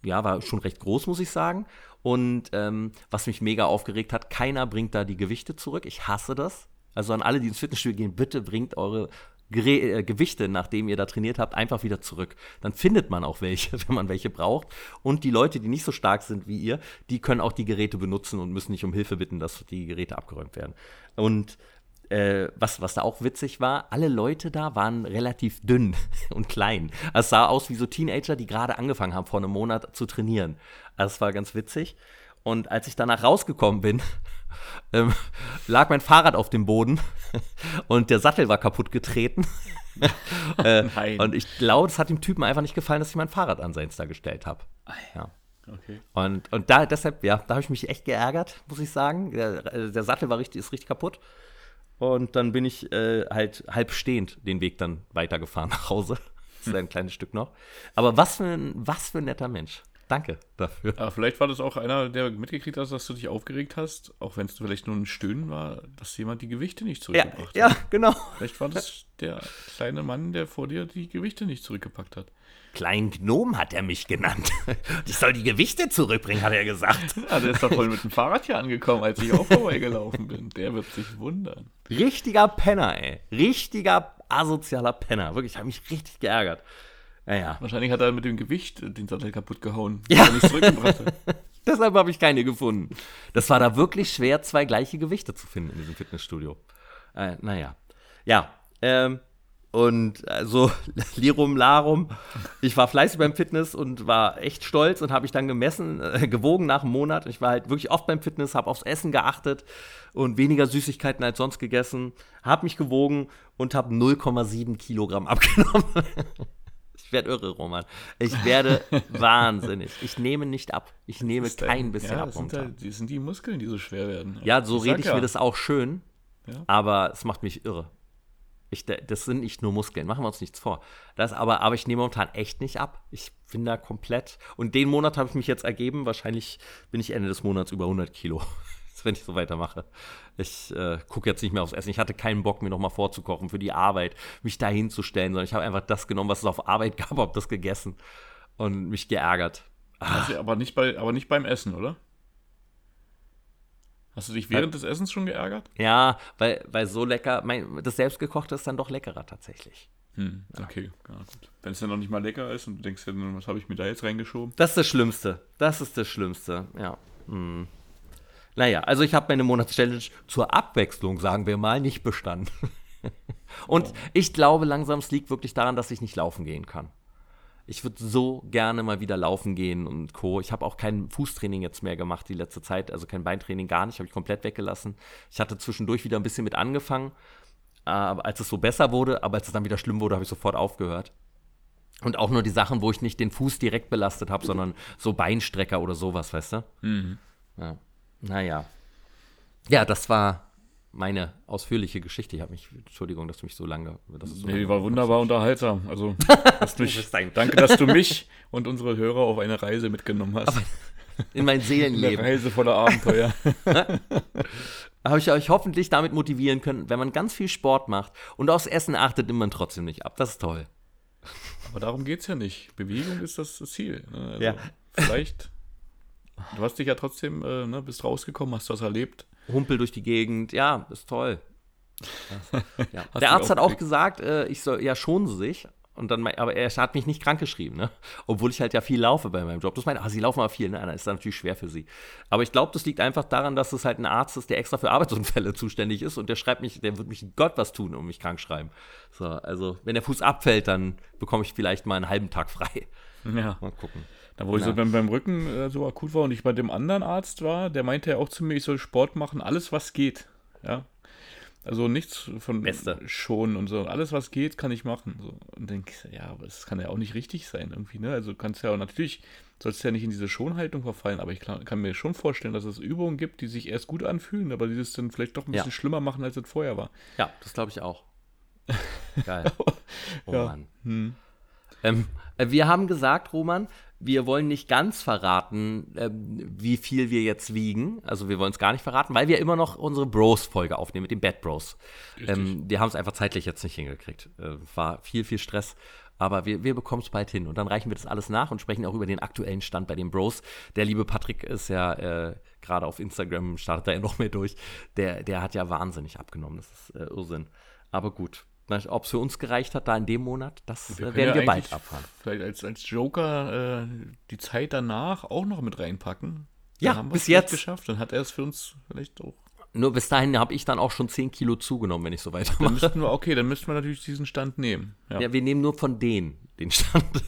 ja, war schon recht groß, muss ich sagen. Und ähm, was mich mega aufgeregt hat, keiner bringt da die Gewichte zurück. Ich hasse das. Also an alle, die ins Fitnessstudio gehen, bitte bringt eure Gere äh, Gewichte, nachdem ihr da trainiert habt, einfach wieder zurück. Dann findet man auch welche, wenn man welche braucht. Und die Leute, die nicht so stark sind wie ihr, die können auch die Geräte benutzen und müssen nicht um Hilfe bitten, dass die Geräte abgeräumt werden. Und äh, was, was da auch witzig war, alle Leute da waren relativ dünn und klein. Es sah aus wie so Teenager, die gerade angefangen haben, vor einem Monat zu trainieren. Also es war ganz witzig. Und als ich danach rausgekommen bin, ähm, lag mein Fahrrad auf dem Boden und der Sattel war kaputt getreten. äh, und ich glaube, es hat dem Typen einfach nicht gefallen, dass ich mein Fahrrad an sein Insta gestellt habe. Ja. Okay. Und, und da deshalb, ja, da habe ich mich echt geärgert, muss ich sagen. Der, äh, der Sattel war richtig, ist richtig kaputt. Und dann bin ich äh, halt halb stehend den Weg dann weitergefahren nach Hause. Das ist ein kleines Stück noch. Aber was für ein, was für ein netter Mensch. Danke dafür. Aber vielleicht war das auch einer, der mitgekriegt hat, dass du dich aufgeregt hast, auch wenn es vielleicht nur ein Stöhnen war, dass jemand die Gewichte nicht zurückgebracht ja, hat. Ja, genau. Vielleicht war das der kleine Mann, der vor dir die Gewichte nicht zurückgepackt hat. Kleinen Gnom hat er mich genannt. Ich soll die Gewichte zurückbringen, hat er gesagt. Ja, der ist doch voll mit dem Fahrrad hier angekommen, als ich auch vorbeigelaufen bin. Der wird sich wundern. Richtiger Penner, ey. Richtiger asozialer Penner. Wirklich, hat mich richtig geärgert. Naja. Wahrscheinlich hat er mit dem Gewicht den Sattel kaputt gehauen, ja. er nicht zurückgebracht hat. Deshalb habe ich keine gefunden. Das war da wirklich schwer, zwei gleiche Gewichte zu finden in diesem Fitnessstudio. Äh, naja. Ja, ähm, und äh, so Lirum Larum. Ich war fleißig beim Fitness und war echt stolz und habe mich dann gemessen, äh, gewogen nach einem Monat. Ich war halt wirklich oft beim Fitness, habe aufs Essen geachtet und weniger Süßigkeiten als sonst gegessen. Habe mich gewogen und habe 0,7 Kilogramm abgenommen. Ich werde irre, Roman. Ich werde wahnsinnig. Ich nehme nicht ab. Ich nehme kein bisschen ja, ab. Das sind, halt, das sind die Muskeln, die so schwer werden. Ja, so rede ich ja. mir das auch schön. Ja. Aber es macht mich irre. Ich, das sind nicht nur Muskeln, machen wir uns nichts vor. Das aber, aber ich nehme momentan echt nicht ab. Ich bin da komplett. Und den Monat habe ich mich jetzt ergeben. Wahrscheinlich bin ich Ende des Monats über 100 Kilo, wenn ich so weitermache. Ich äh, gucke jetzt nicht mehr aufs Essen. Ich hatte keinen Bock, mir nochmal vorzukochen für die Arbeit, mich da hinzustellen, sondern ich habe einfach das genommen, was es auf Arbeit gab, habe das gegessen und mich geärgert. Also, aber, nicht bei, aber nicht beim Essen, oder? Hast du dich während weil, des Essens schon geärgert? Ja, weil, weil so lecker, mein, das selbstgekochte ist dann doch leckerer tatsächlich. Hm, okay, ja, gut. Wenn es dann noch nicht mal lecker ist und du denkst, was habe ich mir da jetzt reingeschoben? Das ist das Schlimmste. Das ist das Schlimmste, ja. Hm. Naja, also ich habe meine Monatschallenge zur Abwechslung, sagen wir mal, nicht bestanden. und ich glaube langsam, es liegt wirklich daran, dass ich nicht laufen gehen kann. Ich würde so gerne mal wieder laufen gehen und Co. Ich habe auch kein Fußtraining jetzt mehr gemacht die letzte Zeit, also kein Beintraining gar nicht, habe ich komplett weggelassen. Ich hatte zwischendurch wieder ein bisschen mit angefangen, äh, als es so besser wurde, aber als es dann wieder schlimm wurde, habe ich sofort aufgehört. Und auch nur die Sachen, wo ich nicht den Fuß direkt belastet habe, sondern so Beinstrecker oder sowas, weißt du? Mhm. Ja. Naja. Ja, das war meine ausführliche Geschichte. Ich habe mich, Entschuldigung, dass du mich so lange. Das so nee, lange war wunderbar unterhaltsam. Also, mich, danke, dass du mich und unsere Hörer auf eine Reise mitgenommen hast. Aber in mein Seelenleben. Eine Reise voller Abenteuer. habe ich euch hoffentlich damit motivieren können, wenn man ganz viel Sport macht und aufs Essen achtet, nimmt man trotzdem nicht ab. Das ist toll. Aber darum geht es ja nicht. Bewegung ist das Ziel. Ne? Also ja. Vielleicht. Du hast dich ja trotzdem, äh, ne, bist rausgekommen, hast was erlebt humpel durch die Gegend. Ja, ist toll. ja. Der Arzt hat auch gesagt, äh, ich soll ja schon sich. Und dann, aber er hat mich nicht krankgeschrieben, ne? Obwohl ich halt ja viel laufe bei meinem Job. Das meint, ah, sie laufen aber viel, ne? Das ist natürlich schwer für sie. Aber ich glaube, das liegt einfach daran, dass es halt ein Arzt ist, der extra für Arbeitsunfälle zuständig ist und der schreibt mich, der wird mich Gott was tun und mich krank schreiben. So, also, wenn der Fuß abfällt, dann bekomme ich vielleicht mal einen halben Tag frei. Ja. Mal gucken. Da, wo ich so beim, beim Rücken äh, so akut war und ich bei dem anderen Arzt war, der meinte ja auch zu mir, ich soll Sport machen, alles was geht. Ja. Also nichts von Beste. schon und so. Alles, was geht, kann ich machen. So. Und denke, ja, aber das kann ja auch nicht richtig sein irgendwie, ne? Also kannst ja auch natürlich, sollst ja nicht in diese Schonhaltung verfallen, aber ich kann, kann, mir schon vorstellen, dass es Übungen gibt, die sich erst gut anfühlen, aber die das dann vielleicht doch ein bisschen ja. schlimmer machen, als es vorher war. Ja, das glaube ich auch. Geil. Oh ja. Mann. Hm. Ähm, äh, wir haben gesagt, Roman, wir wollen nicht ganz verraten, äh, wie viel wir jetzt wiegen. Also wir wollen es gar nicht verraten, weil wir immer noch unsere Bros-Folge aufnehmen mit den Bad Bros. Ähm, wir haben es einfach zeitlich jetzt nicht hingekriegt. Äh, war viel, viel Stress. Aber wir, wir bekommen es bald hin. Und dann reichen wir das alles nach und sprechen auch über den aktuellen Stand bei den Bros. Der liebe Patrick ist ja äh, gerade auf Instagram, startet da ja noch mehr durch. Der, der hat ja wahnsinnig abgenommen. Das ist äh, Irrsinn. Aber gut, ob es für uns gereicht hat da in dem Monat, das wir werden wir bald erfahren. Vielleicht als, als Joker äh, die Zeit danach auch noch mit reinpacken. Ja, bis jetzt geschafft. Dann hat er es für uns vielleicht auch. Nur bis dahin habe ich dann auch schon 10 Kilo zugenommen, wenn ich so weitermache. Dann müssten wir, okay, dann müssten wir natürlich diesen Stand nehmen. Ja, ja wir nehmen nur von denen den Stand.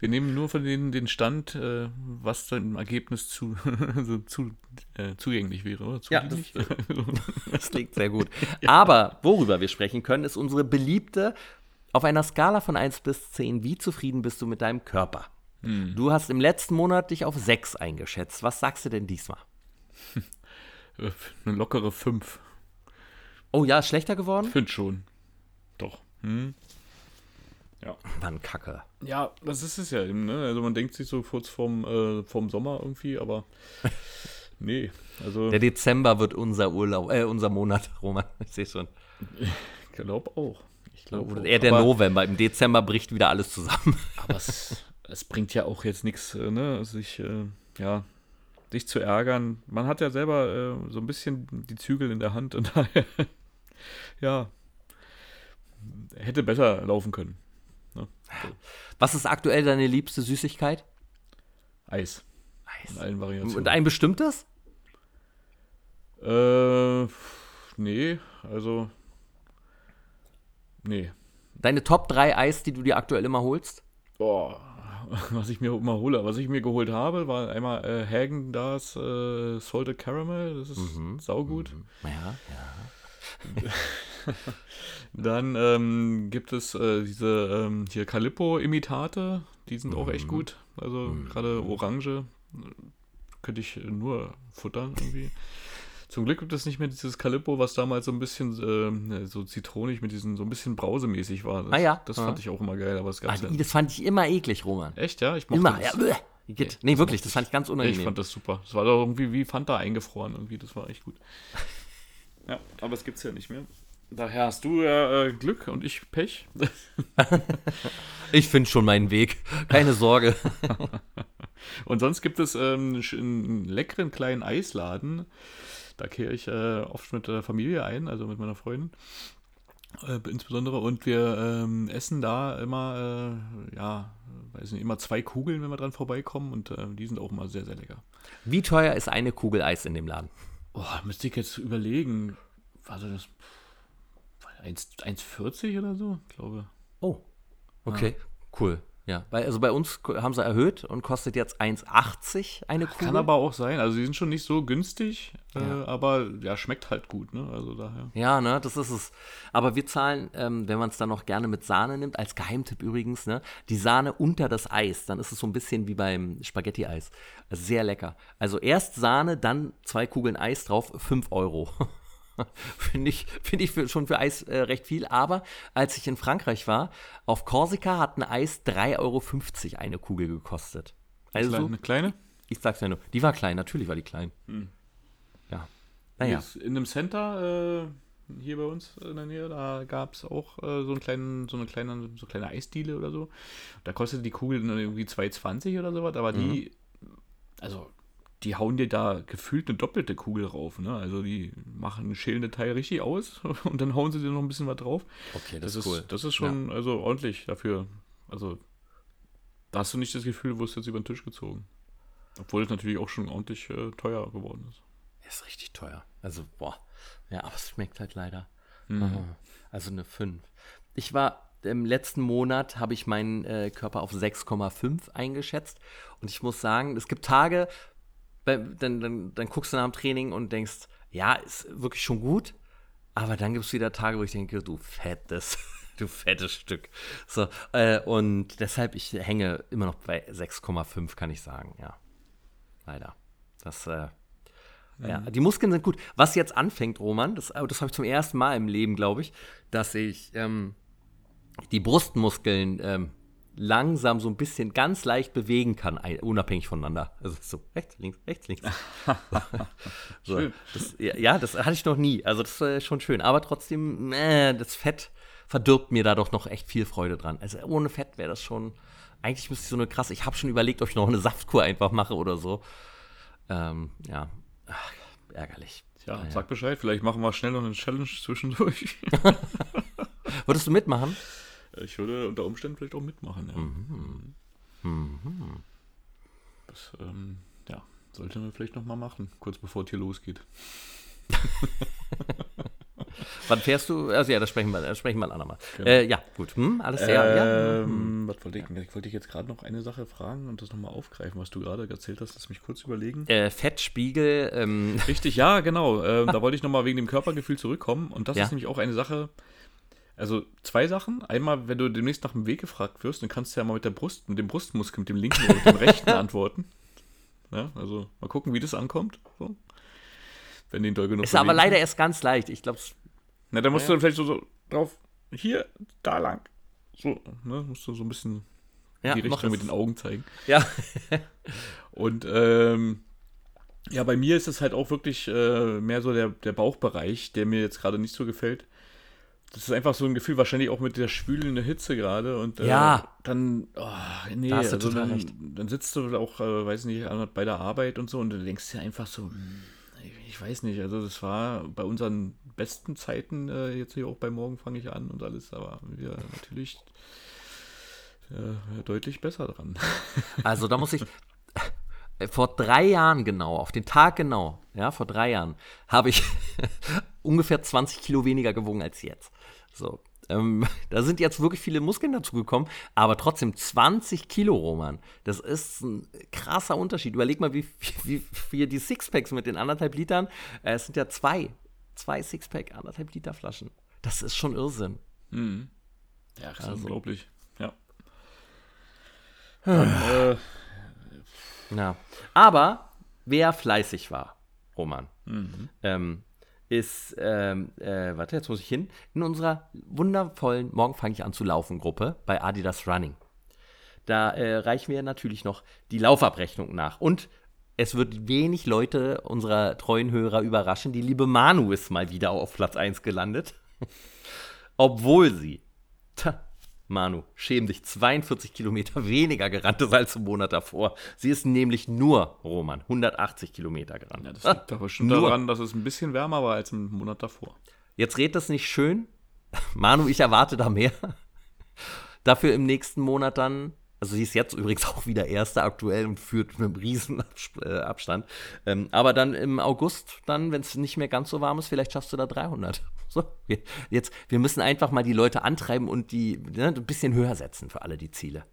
wir nehmen nur von denen den Stand, äh, was dann im Ergebnis zu, so zu äh, zugänglich wäre, oder? Zugänglich? Ja, das, das klingt sehr gut. Ja. Aber worüber wir sprechen können, ist unsere beliebte, auf einer Skala von 1 bis 10, wie zufrieden bist du mit deinem Körper? Hm. Du hast im letzten Monat dich auf 6 eingeschätzt. Was sagst du denn diesmal? Eine lockere 5. Oh ja, ist schlechter geworden? Ich finde schon. Doch. Hm. Ja. Mann, Kacke. Ja, das ist es ja eben, ne? Also man denkt sich so kurz vorm, äh, vorm Sommer irgendwie, aber nee. Also Der Dezember wird unser Urlaub, äh, unser Monat, Roman. Ich sehe schon. Ich glaube auch. Ich glaube Oder eher der aber, November. Im Dezember bricht wieder alles zusammen. Aber es, es bringt ja auch jetzt nichts, äh, ne? Sich, äh, ja, dich zu ärgern. Man hat ja selber äh, so ein bisschen die Zügel in der Hand und daher, ja, hätte besser laufen können. Was ist aktuell deine liebste Süßigkeit? Eis. Eis. In allen Variationen. Und ein bestimmtes? Äh, nee, also. Nee. Deine Top 3 Eis, die du dir aktuell immer holst? Boah, was ich mir immer hole. Was ich mir geholt habe, war einmal äh, Hagen das äh, Salted Caramel. Das ist mhm. saugut. Mhm. Ja, ja. Dann ähm, gibt es äh, diese ähm, hier Calippo-Imitate, die sind mhm. auch echt mhm. gut. Also mhm. gerade Orange könnte ich nur futtern irgendwie. Zum Glück gibt es nicht mehr dieses Calippo, was damals so ein bisschen äh, so zitronig mit diesen so ein bisschen brausemäßig war. Das, ah ja. Das fand ich auch immer geil, aber es gab ah, Das fand ich immer eklig, Roman. Echt, ja? Ich mochte immer, das. ja. Geht. Nee, wirklich, das fand ich ganz unangenehm. Ich fand das super. Das war doch irgendwie wie Fanta eingefroren irgendwie, das war echt gut. Ja, aber es gibt's ja nicht mehr. Daher hast du ja äh, Glück und ich Pech. ich finde schon meinen Weg. Keine Sorge. und sonst gibt es ähm, einen leckeren kleinen Eisladen. Da kehre ich äh, oft mit der Familie ein, also mit meiner Freundin. Äh, insbesondere und wir ähm, essen da immer, äh, ja, weiß nicht, immer zwei Kugeln, wenn wir dran vorbeikommen und äh, die sind auch immer sehr, sehr lecker. Wie teuer ist eine Kugel Eis in dem Laden? Boah, müsste ich jetzt überlegen. Also das 1,40 oder so, glaube. Oh, okay, ja. cool. Ja, weil, also bei uns haben sie erhöht und kostet jetzt 1,80 eine Kugel. Kann aber auch sein. Also die sind schon nicht so günstig, äh, ja. äh, aber ja, schmeckt halt gut, ne? Also daher. Ja, ne, das ist es. Aber wir zahlen, ähm, wenn man es dann noch gerne mit Sahne nimmt, als Geheimtipp übrigens, ne, die Sahne unter das Eis. Dann ist es so ein bisschen wie beim Spaghetti-Eis. Sehr lecker. Also erst Sahne, dann zwei Kugeln Eis drauf, 5 Euro. Finde ich, find ich für, schon für Eis äh, recht viel. Aber als ich in Frankreich war, auf Korsika hat ein Eis 3,50 Euro eine Kugel gekostet. Also, eine kleine? Ich sag's ja nur. Die war klein, natürlich war die klein. Hm. Ja. Naja. In einem Center äh, hier bei uns in der Nähe, da gab es auch äh, so, einen kleinen, so eine kleine, so kleine Eisdiele oder so. Da kostete die Kugel irgendwie 2,20 oder sowas, aber mhm. die, also die hauen dir da gefühlt eine doppelte Kugel rauf. Ne? Also die machen, schälen das Teil richtig aus und dann hauen sie dir noch ein bisschen was drauf. Okay, das, das ist cool. Das ist schon ja. also ordentlich dafür. Also da hast du nicht das Gefühl, wo es jetzt über den Tisch gezogen. Obwohl es natürlich auch schon ordentlich äh, teuer geworden ist. Ist richtig teuer. Also, boah. Ja, aber es schmeckt halt leider. Mhm. Also eine 5. Ich war im letzten Monat habe ich meinen äh, Körper auf 6,5 eingeschätzt. Und ich muss sagen, es gibt Tage, dann, dann, dann guckst du nach dem Training und denkst, ja, ist wirklich schon gut. Aber dann gibt es wieder Tage, wo ich denke, du fettes, du fettes Stück. So, äh, und deshalb, ich hänge immer noch bei 6,5, kann ich sagen, ja. Leider. Das, äh, mhm. ja, die Muskeln sind gut. Was jetzt anfängt, Roman, das, das habe ich zum ersten Mal im Leben, glaube ich, dass ich ähm, die Brustmuskeln ähm, langsam so ein bisschen ganz leicht bewegen kann, unabhängig voneinander. Also so rechts, links, rechts, links. so, das, ja, das hatte ich noch nie. Also das ist schon schön. Aber trotzdem, äh, das Fett verdirbt mir da doch noch echt viel Freude dran. Also ohne Fett wäre das schon. Eigentlich müsste ich so eine krasse. Ich habe schon überlegt, ob ich noch eine Saftkur einfach mache oder so. Ähm, ja, Ach, ärgerlich. Ja, naja. sag Bescheid. Vielleicht machen wir schnell noch eine Challenge zwischendurch. Würdest du mitmachen? Ich würde unter Umständen vielleicht auch mitmachen. Ja. Mhm. Mhm. Das ähm, ja, sollte man vielleicht nochmal machen, kurz bevor es hier losgeht. Wann fährst du? Also ja, das sprechen wir, das sprechen wir ein andermal. Genau. Äh, ja, gut. Hm, alles sehr. Ähm, ja. Hm. Was wollte ich, ich wollte dich jetzt gerade noch eine Sache fragen und das nochmal aufgreifen, was du gerade erzählt hast. Lass mich kurz überlegen. Äh, Fettspiegel. Ähm. Richtig, ja, genau. Ähm, da wollte ich nochmal wegen dem Körpergefühl zurückkommen. Und das ja. ist nämlich auch eine Sache, also zwei Sachen. Einmal, wenn du demnächst nach dem Weg gefragt wirst, dann kannst du ja mal mit der Brust, mit dem Brustmuskel, mit dem linken oder mit dem rechten antworten. Ja, also mal gucken, wie das ankommt. So. Wenn den doll genug Ist aber leider erst ganz leicht. Ich glaube Na, da musst ja. du dann vielleicht so, so, drauf, hier, da lang. So, ne, musst du so ein bisschen ja, die Richtung mit den Augen zeigen. Ja. Und ähm, ja, bei mir ist es halt auch wirklich äh, mehr so der, der Bauchbereich, der mir jetzt gerade nicht so gefällt das ist einfach so ein Gefühl, wahrscheinlich auch mit der schwülenden Hitze gerade. Und äh, ja. dann, oh, nee, da hast du also dann, recht. dann sitzt du auch, äh, weiß nicht, bei der Arbeit und so und du denkst dir einfach so, hm, ich weiß nicht, also das war bei unseren besten Zeiten, äh, jetzt hier auch bei Morgen fange ich an und alles, aber wir natürlich äh, deutlich besser dran. Also da muss ich, vor drei Jahren genau, auf den Tag genau, ja, vor drei Jahren, habe ich ungefähr 20 Kilo weniger gewogen als jetzt. So. Ähm, da sind jetzt wirklich viele Muskeln dazugekommen, aber trotzdem 20 Kilo, Roman. Das ist ein krasser Unterschied. Überleg mal, wie, wie, wie die Sixpacks mit den anderthalb Litern. Äh, es sind ja zwei. Zwei Sixpack, anderthalb Liter Flaschen. Das ist schon Irrsinn. Mhm. Ja, das ist also. unglaublich. Ja. Dann, äh, ja. Aber wer fleißig war, Roman, mhm. ähm, ist, ähm, äh, warte, jetzt muss ich hin, in unserer wundervollen Morgen fange ich an zu laufen Gruppe bei Adidas Running. Da äh, reichen wir natürlich noch die Laufabrechnung nach. Und es wird wenig Leute unserer treuen Hörer überraschen. Die liebe Manu ist mal wieder auf Platz 1 gelandet. Obwohl sie, tja, Manu, schäm dich, 42 Kilometer weniger gerannt ist als im Monat davor. Sie ist nämlich nur, Roman, 180 Kilometer gerannt. Ja, das liegt aber schon nur. daran, dass es ein bisschen wärmer war als im Monat davor. Jetzt redet das nicht schön. Manu, ich erwarte da mehr. Dafür im nächsten Monat dann also sie ist jetzt übrigens auch wieder Erste aktuell und führt mit einem riesen äh, Abstand. Ähm, aber dann im August, dann, wenn es nicht mehr ganz so warm ist, vielleicht schaffst du da 300. So, wir, jetzt, wir müssen einfach mal die Leute antreiben und die ne, ein bisschen höher setzen für alle die Ziele.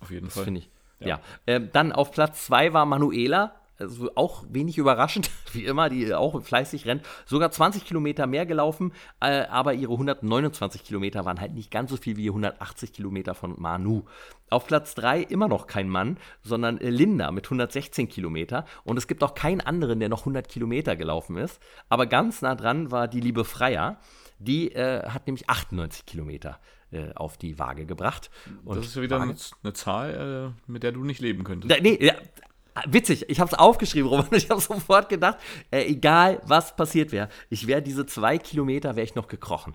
Auf jeden das Fall. Finde ich. Ja. ja. Ähm, dann auf Platz zwei war Manuela also auch wenig überraschend, wie immer, die auch fleißig rennt, sogar 20 Kilometer mehr gelaufen, äh, aber ihre 129 Kilometer waren halt nicht ganz so viel wie die 180 Kilometer von Manu. Auf Platz 3 immer noch kein Mann, sondern Linda mit 116 Kilometer. Und es gibt auch keinen anderen, der noch 100 Kilometer gelaufen ist. Aber ganz nah dran war die liebe Freier. Die äh, hat nämlich 98 Kilometer äh, auf die Waage gebracht. Und das ist ja wieder eine, eine, Zahl, äh, mit der du nicht leben könntest. Da, nee, ja, witzig, ich habe es aufgeschrieben, Roman, ich habe sofort gedacht, äh, egal was passiert wäre, ich wäre diese zwei Kilometer, wäre ich noch gekrochen.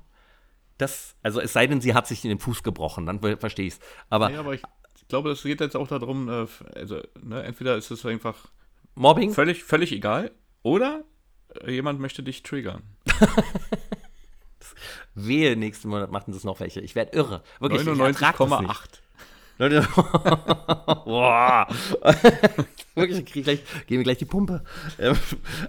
Das, also es sei denn, sie hat sich in den Fuß gebrochen, dann verstehe ich es. Aber, nee, aber ich, glaube, es geht jetzt auch darum, äh, also ne, entweder ist es einfach Mobbing, völlig, völlig egal, oder äh, jemand möchte dich triggern. Wehe, nächsten Monat machen es noch welche. Ich werde irre. 99,8. Leute, boah. Wirklich, gleich, gehen wir gleich die Pumpe. Ähm,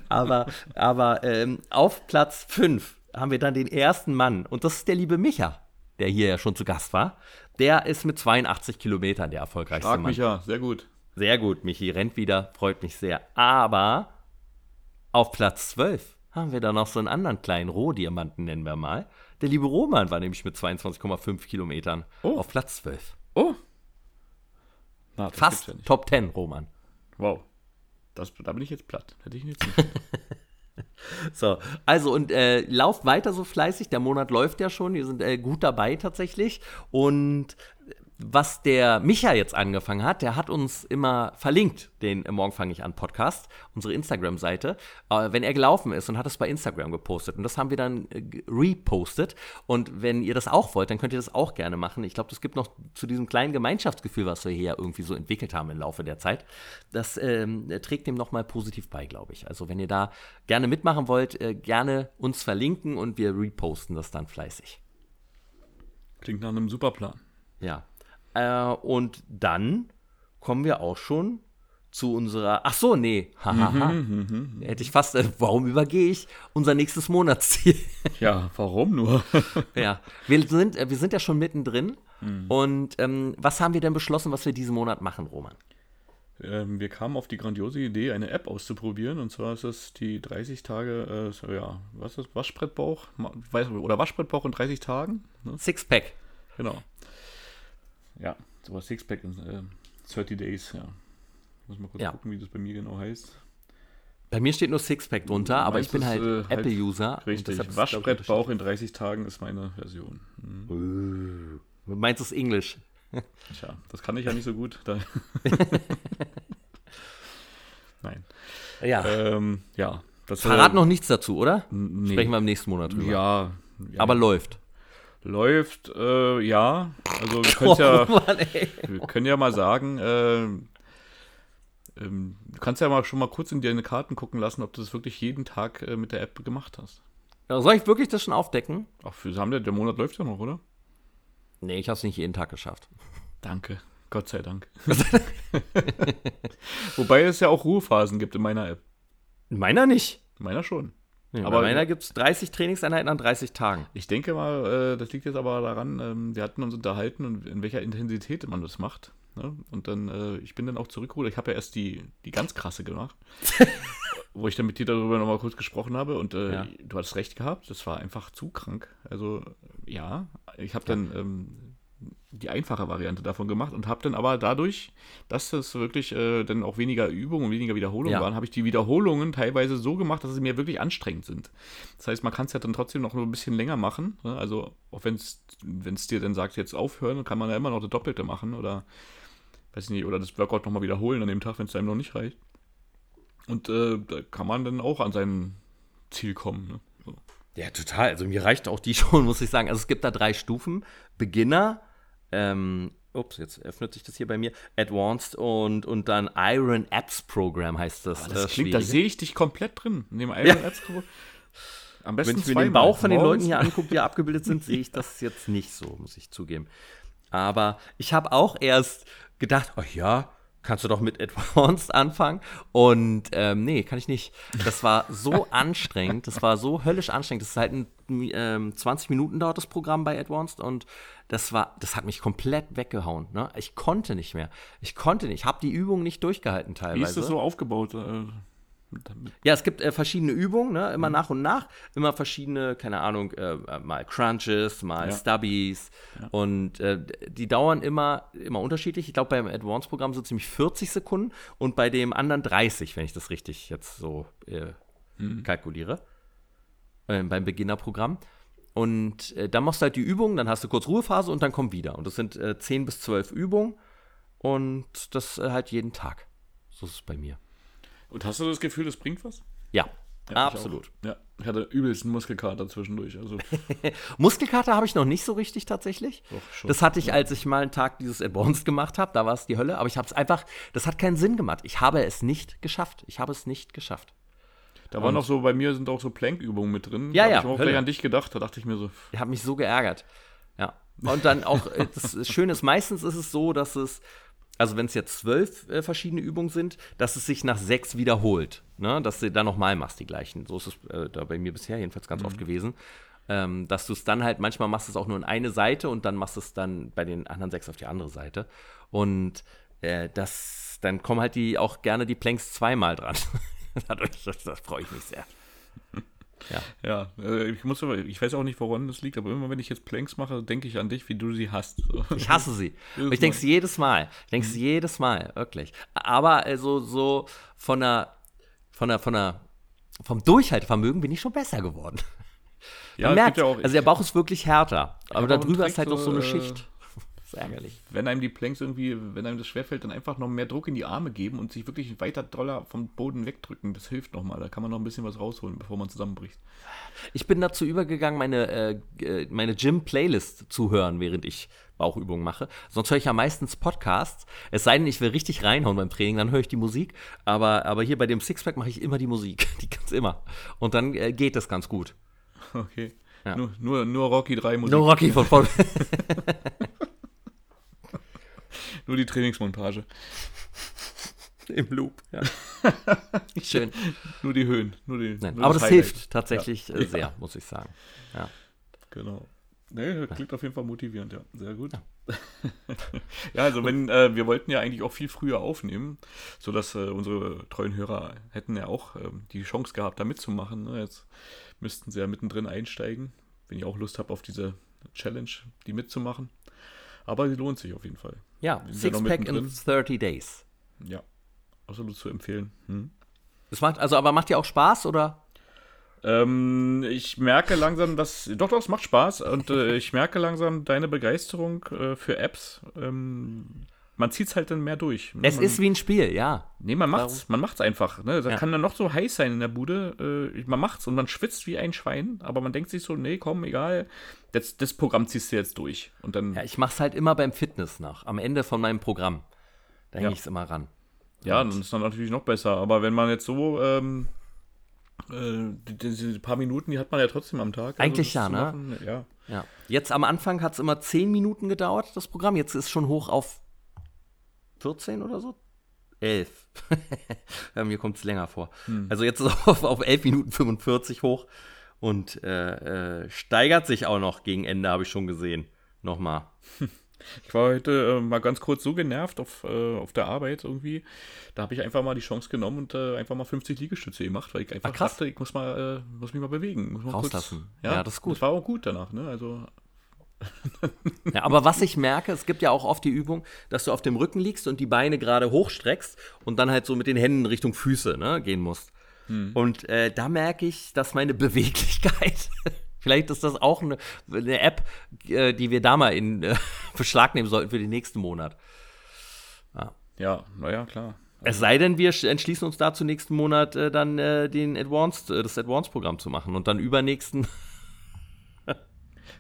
aber aber ähm, auf Platz 5 haben wir dann den ersten Mann. Und das ist der liebe Micha, der hier ja schon zu Gast war. Der ist mit 82 Kilometern der erfolgreichste Stark, Mann. Micha, sehr gut. Sehr gut, Michi rennt wieder, freut mich sehr. Aber auf Platz 12 haben wir dann noch so einen anderen kleinen Rohdiamanten, nennen wir mal. Der liebe Roman war nämlich mit 22,5 Kilometern oh. auf Platz 12. Oh. Na, Fast ja Top 10, Roman. Wow. Das, da bin ich jetzt platt. Hätte ich jetzt nicht. so, also und äh, lauft weiter so fleißig. Der Monat läuft ja schon. Wir sind äh, gut dabei tatsächlich. Und was der Micha jetzt angefangen hat, der hat uns immer verlinkt, den Morgen fange ich an Podcast, unsere Instagram-Seite, äh, wenn er gelaufen ist und hat es bei Instagram gepostet. Und das haben wir dann äh, repostet. Und wenn ihr das auch wollt, dann könnt ihr das auch gerne machen. Ich glaube, das gibt noch zu diesem kleinen Gemeinschaftsgefühl, was wir hier irgendwie so entwickelt haben im Laufe der Zeit. Das ähm, trägt dem nochmal positiv bei, glaube ich. Also wenn ihr da gerne mitmachen wollt, äh, gerne uns verlinken und wir reposten das dann fleißig. Klingt nach einem super Plan. Ja, äh, und dann kommen wir auch schon zu unserer. Ach so, nee. Hahaha. Mhm, mh, mh. Hätte ich fast. Äh, warum übergehe ich unser nächstes Monatsziel? ja, warum nur? ja, wir sind, äh, wir sind ja schon mittendrin. Mhm. Und ähm, was haben wir denn beschlossen, was wir diesen Monat machen, Roman? Ähm, wir kamen auf die grandiose Idee, eine App auszuprobieren. Und zwar ist es die 30 Tage, äh, ja, was ist das? Waschbrettbauch? Oder Waschbrettbauch in 30 Tagen? Ne? Sixpack. Genau. Ja, sowas Sixpack in äh, 30 Days, ja. Muss mal kurz ja. gucken, wie das bei mir genau heißt. Bei mir steht nur Sixpack drunter, aber ich bin halt, äh, halt Apple-User. Richtig, Waschbrettbauch in 30 Tagen ist meine Version. Mhm. Du meinst es Englisch? Tja, das kann ich ja nicht so gut. Nein. Ja. Ähm, ja. Das, Verrat äh, noch nichts dazu, oder? Nee. Sprechen wir im nächsten Monat drüber. Ja. ja. Aber läuft. Läuft, äh, ja. Also wir, oh, ja, Mann, wir können ja mal sagen, äh, ähm, du kannst ja mal schon mal kurz in deine Karten gucken lassen, ob du das wirklich jeden Tag äh, mit der App gemacht hast. Ja, soll ich wirklich das schon aufdecken? Ach, für haben der, der Monat läuft ja noch, oder? Nee, ich habe es nicht jeden Tag geschafft. Danke. Gott sei Dank. Wobei es ja auch Ruhephasen gibt in meiner App. In meiner nicht. In meiner schon. Nee, aber bei meiner gibt es 30 Trainingseinheiten an 30 Tagen. Ich denke mal, äh, das liegt jetzt aber daran, ähm, wir hatten uns unterhalten und in welcher Intensität man das macht. Ne? Und dann, äh, ich bin dann auch zurückgerudert. Ich habe ja erst die, die ganz krasse gemacht, wo ich dann mit dir darüber nochmal kurz gesprochen habe. Und äh, ja. du hattest recht gehabt, das war einfach zu krank. Also ja, ich habe dann ähm, die einfache Variante davon gemacht und habe dann aber dadurch, dass das wirklich äh, dann auch weniger Übungen und weniger Wiederholungen ja. waren, habe ich die Wiederholungen teilweise so gemacht, dass sie mir wirklich anstrengend sind. Das heißt, man kann es ja dann trotzdem noch nur ein bisschen länger machen. Ne? Also auch wenn es dir dann sagt, jetzt aufhören, kann man ja immer noch das Doppelte machen oder weiß ich nicht, oder das Workout nochmal wiederholen an dem Tag, wenn es einem noch nicht reicht. Und äh, da kann man dann auch an sein Ziel kommen. Ne? So. Ja, total. Also mir reicht auch die schon, muss ich sagen. Also es gibt da drei Stufen. Beginner, ähm, ups, jetzt öffnet sich das hier bei mir, Advanced und, und dann Iron Apps Program heißt das. Aber das, das klingt, da sehe ich dich komplett drin, in dem Iron ja. Apps Program. Am besten Wenn ich mir den Bauch von den Leuten hier angucke, die abgebildet sind, sehe ich das jetzt nicht so, muss ich zugeben. Aber ich habe auch erst gedacht, oh ja, kannst du doch mit Advanced anfangen. Und ähm, nee, kann ich nicht. Das war so anstrengend, das war so höllisch anstrengend. Das ist halt ein ähm, 20 Minuten dauert das Programm bei Advanced und das war, das hat mich komplett weggehauen. Ne? Ich konnte nicht mehr. Ich konnte nicht. Ich habe die Übung nicht durchgehalten teilweise. Wie ist das so aufgebaut? Äh ja, es gibt äh, verschiedene Übungen, ne? immer mhm. nach und nach, immer verschiedene, keine Ahnung, äh, mal Crunches, mal ja. Stubbies ja. und äh, die dauern immer, immer unterschiedlich. Ich glaube, beim Advanced-Programm sind es nämlich 40 Sekunden und bei dem anderen 30, wenn ich das richtig jetzt so äh, mhm. kalkuliere, äh, beim Beginner-Programm. Und äh, dann machst du halt die Übungen, dann hast du kurz Ruhephase und dann kommt wieder. Und das sind äh, 10 bis 12 Übungen und das halt jeden Tag. So ist es bei mir. Und hast du das Gefühl, das bringt was? Ja, ja absolut. Ich ja, ich hatte übelst einen Muskelkater zwischendurch. Also. Muskelkater habe ich noch nicht so richtig tatsächlich. Doch, das hatte ich, als ich mal einen Tag dieses Advanced gemacht habe. Da war es die Hölle. Aber ich habe es einfach, das hat keinen Sinn gemacht. Ich habe es nicht geschafft. Ich habe es nicht geschafft. Da waren auch so, bei mir sind auch so Plankübungen mit drin. Ja, da ja. Ich habe auch gleich an dich gedacht. Da dachte ich mir so. Ich habe mich so geärgert. Ja. Und dann auch, äh, das Schöne ist, meistens ist es so, dass es also wenn es jetzt zwölf äh, verschiedene Übungen sind, dass es sich nach sechs wiederholt. Ne? Dass du dann nochmal machst, die gleichen. So ist es äh, da bei mir bisher jedenfalls ganz mhm. oft gewesen. Ähm, dass du es dann halt, manchmal machst du es auch nur in eine Seite und dann machst du es dann bei den anderen sechs auf die andere Seite. Und äh, das, dann kommen halt die auch gerne die Planks zweimal dran. Dadurch, das, das freue ich mich sehr. Ja, ja äh, ich, muss, ich weiß auch nicht, woran das liegt, aber immer wenn ich jetzt Planks mache, denke ich an dich, wie du sie hast. Ich hasse sie. ich denke es jedes Mal. Ich denke es mhm. jedes Mal, wirklich. Aber also so von der, von der, von der, vom Durchhaltevermögen bin ich schon besser geworden. Man ja, merkt, ja auch, also der Bauch ist wirklich härter, aber darüber ist halt noch so eine äh, Schicht ist ärgerlich. Wenn einem die Planks irgendwie, wenn einem das schwerfällt, dann einfach noch mehr Druck in die Arme geben und sich wirklich weiter doller vom Boden wegdrücken. Das hilft nochmal. Da kann man noch ein bisschen was rausholen, bevor man zusammenbricht. Ich bin dazu übergegangen, meine, äh, äh meine Gym-Playlist zu hören, während ich Bauchübungen mache. Sonst höre ich ja meistens Podcasts. Es sei denn, ich will richtig reinhauen beim Training, dann höre ich die Musik. Aber, aber hier bei dem Sixpack mache ich immer die Musik. Die ganz immer. Und dann äh, geht das ganz gut. Okay. Ja. Nur, nur, nur Rocky 3 Musik. Nur Rocky von voll. Nur die Trainingsmontage. Im Loop, ja. Schön. Nur die Höhen. Nur die, Nein, nur aber das, das hilft tatsächlich ja. Äh, sehr, ja. muss ich sagen. Ja. Genau. Nee, klingt auf jeden Fall motivierend, ja. Sehr gut. Ja, ja also wenn, äh, wir wollten ja eigentlich auch viel früher aufnehmen, sodass äh, unsere treuen Hörer hätten ja auch äh, die Chance gehabt, da mitzumachen. Ne? Jetzt müssten sie ja mittendrin einsteigen, wenn ich auch Lust habe auf diese Challenge, die mitzumachen. Aber sie lohnt sich auf jeden Fall. Ja, Sixpack in 30 Days. Ja, absolut zu empfehlen. Hm. Das macht, also, aber macht dir auch Spaß oder? Ähm, ich merke langsam, dass. Doch, doch, es macht Spaß. Und äh, ich merke langsam deine Begeisterung äh, für Apps. Ähm, man zieht es halt dann mehr durch. Ne? Es man, ist wie ein Spiel, ja. Nee, man macht's, man macht's einfach. Ne? Da ja. kann dann noch so heiß sein in der Bude. Äh, man macht's und man schwitzt wie ein Schwein, aber man denkt sich so, nee, komm, egal. Das, das Programm ziehst du jetzt durch. Und dann. Ja, ich mach's halt immer beim Fitness nach, am Ende von meinem Programm. Da hänge ja. ich's immer ran. Ja, dann ist dann natürlich noch besser. Aber wenn man jetzt so, ähm, äh, diese paar Minuten, die hat man ja trotzdem am Tag. Also Eigentlich ja, ne? Machen, ja. ja. Jetzt am Anfang hat es immer zehn Minuten gedauert, das Programm. Jetzt ist es schon hoch auf 14 oder so? 11. Mir kommt es länger vor. Hm. Also jetzt ist es auf, auf 11 Minuten 45 hoch und äh, äh, steigert sich auch noch gegen Ende, habe ich schon gesehen. Nochmal. Ich war heute äh, mal ganz kurz so genervt auf, äh, auf der Arbeit irgendwie. Da habe ich einfach mal die Chance genommen und äh, einfach mal 50 Liegestütze gemacht, weil ich einfach Ach, dachte, ich muss, mal, äh, muss mich mal bewegen. Muss mal Rauslassen. Kurz, ja, ja, das ist gut. Das war auch gut danach. Ne? Also ja, aber was ich merke, es gibt ja auch oft die Übung, dass du auf dem Rücken liegst und die Beine gerade hochstreckst und dann halt so mit den Händen Richtung Füße ne, gehen musst. Hm. Und äh, da merke ich, dass meine Beweglichkeit, vielleicht ist das auch eine, eine App, äh, die wir da mal in äh, Beschlag nehmen sollten für den nächsten Monat. Ja, ja naja, klar. Es sei denn, wir entschließen uns da zum nächsten Monat äh, dann äh, den Advanced, äh, das Advanced-Programm zu machen und dann übernächsten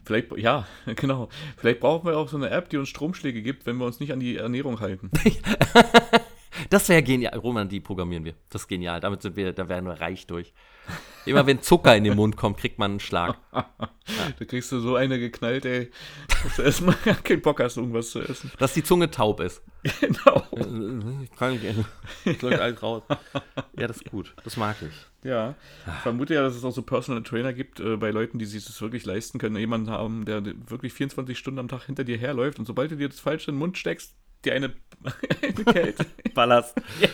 Vielleicht, ja, genau. Vielleicht brauchen wir auch so eine App, die uns Stromschläge gibt, wenn wir uns nicht an die Ernährung halten. das wäre genial. Roman, die programmieren wir. Das ist genial. Damit sind wir, da werden wir reich durch. Immer wenn Zucker in den Mund kommt, kriegt man einen Schlag. Ja. Da kriegst du so eine geknallt, ey, dass du erstmal keinen Bock hast, irgendwas zu essen. Dass die Zunge taub ist. Genau. Ich kann nicht, ja. alles raus. Ja, das ist gut. Das mag ich. Ja, ich vermute ja, dass es auch so Personal Trainer gibt äh, bei Leuten, die sich das wirklich leisten können. Jemanden haben, der wirklich 24 Stunden am Tag hinter dir herläuft und sobald du dir das Falsche in den Mund steckst, dir eine, eine Kälte ballerst. Ja.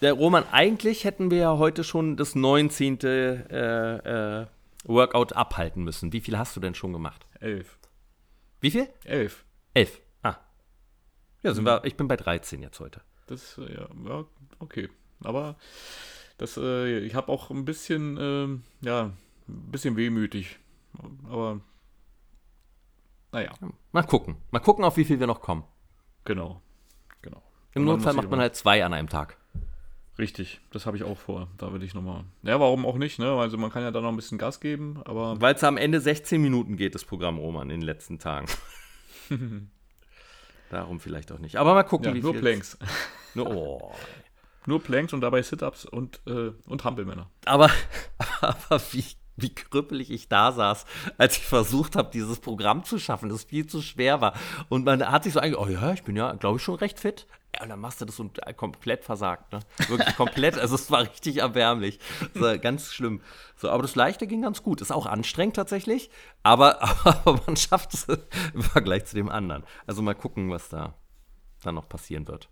Der Roman, eigentlich hätten wir ja heute schon das 19. Äh, äh, Workout abhalten müssen. Wie viel hast du denn schon gemacht? Elf. Wie viel? Elf. Elf. Ah. Ja, sind mhm. wir, ich bin bei 13 jetzt heute. Das, äh, ja, ja okay. Aber das, äh, ich habe auch ein bisschen, äh, ja, ein bisschen wehmütig. Aber, naja. Mal gucken. Mal gucken, auf wie viel wir noch kommen. Genau. Genau. Im Notfall macht man halt zwei an einem Tag. Richtig, das habe ich auch vor. Da will ich nochmal. Ja, warum auch nicht, ne? Also man kann ja da noch ein bisschen Gas geben, aber. Weil es am Ende 16 Minuten geht, das Programm Roman in den letzten Tagen. Darum vielleicht auch nicht. Aber mal gucken, ja, wie nur. Planks. Nur, oh. nur Planks und dabei Sit-Ups und, äh, und Hampelmänner. Aber, aber wie wie krüppelig ich da saß, als ich versucht habe, dieses Programm zu schaffen, das viel zu schwer war. Und man hat sich so eigentlich, oh ja, ich bin ja, glaube ich, schon recht fit. Und dann machst du das und äh, komplett versagt, ne? Wirklich komplett. also es war richtig erbärmlich. So, ganz schlimm. So, aber das Leichte ging ganz gut. Ist auch anstrengend tatsächlich, aber, aber man schafft es im Vergleich zu dem anderen. Also mal gucken, was da dann noch passieren wird.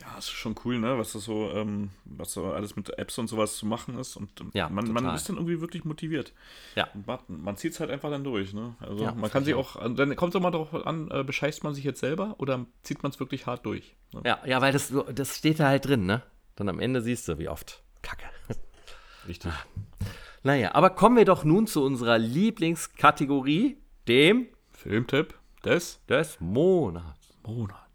Ja, ist schon cool, ne? Was das so, ähm, was so alles mit Apps und sowas zu machen ist. Und ja, man, man ist dann irgendwie wirklich motiviert. Ja. Man, man zieht es halt einfach dann durch, ne? Also ja, man kann sich auch, dann kommt es auch mal darauf an, äh, bescheißt man sich jetzt selber oder zieht man es wirklich hart durch? Ne? Ja, ja, weil das, das steht da halt drin, ne? Dann am Ende siehst du, wie oft. Kacke. Richtig. Naja, aber kommen wir doch nun zu unserer Lieblingskategorie, dem Filmtipp des, des Monats. Monats.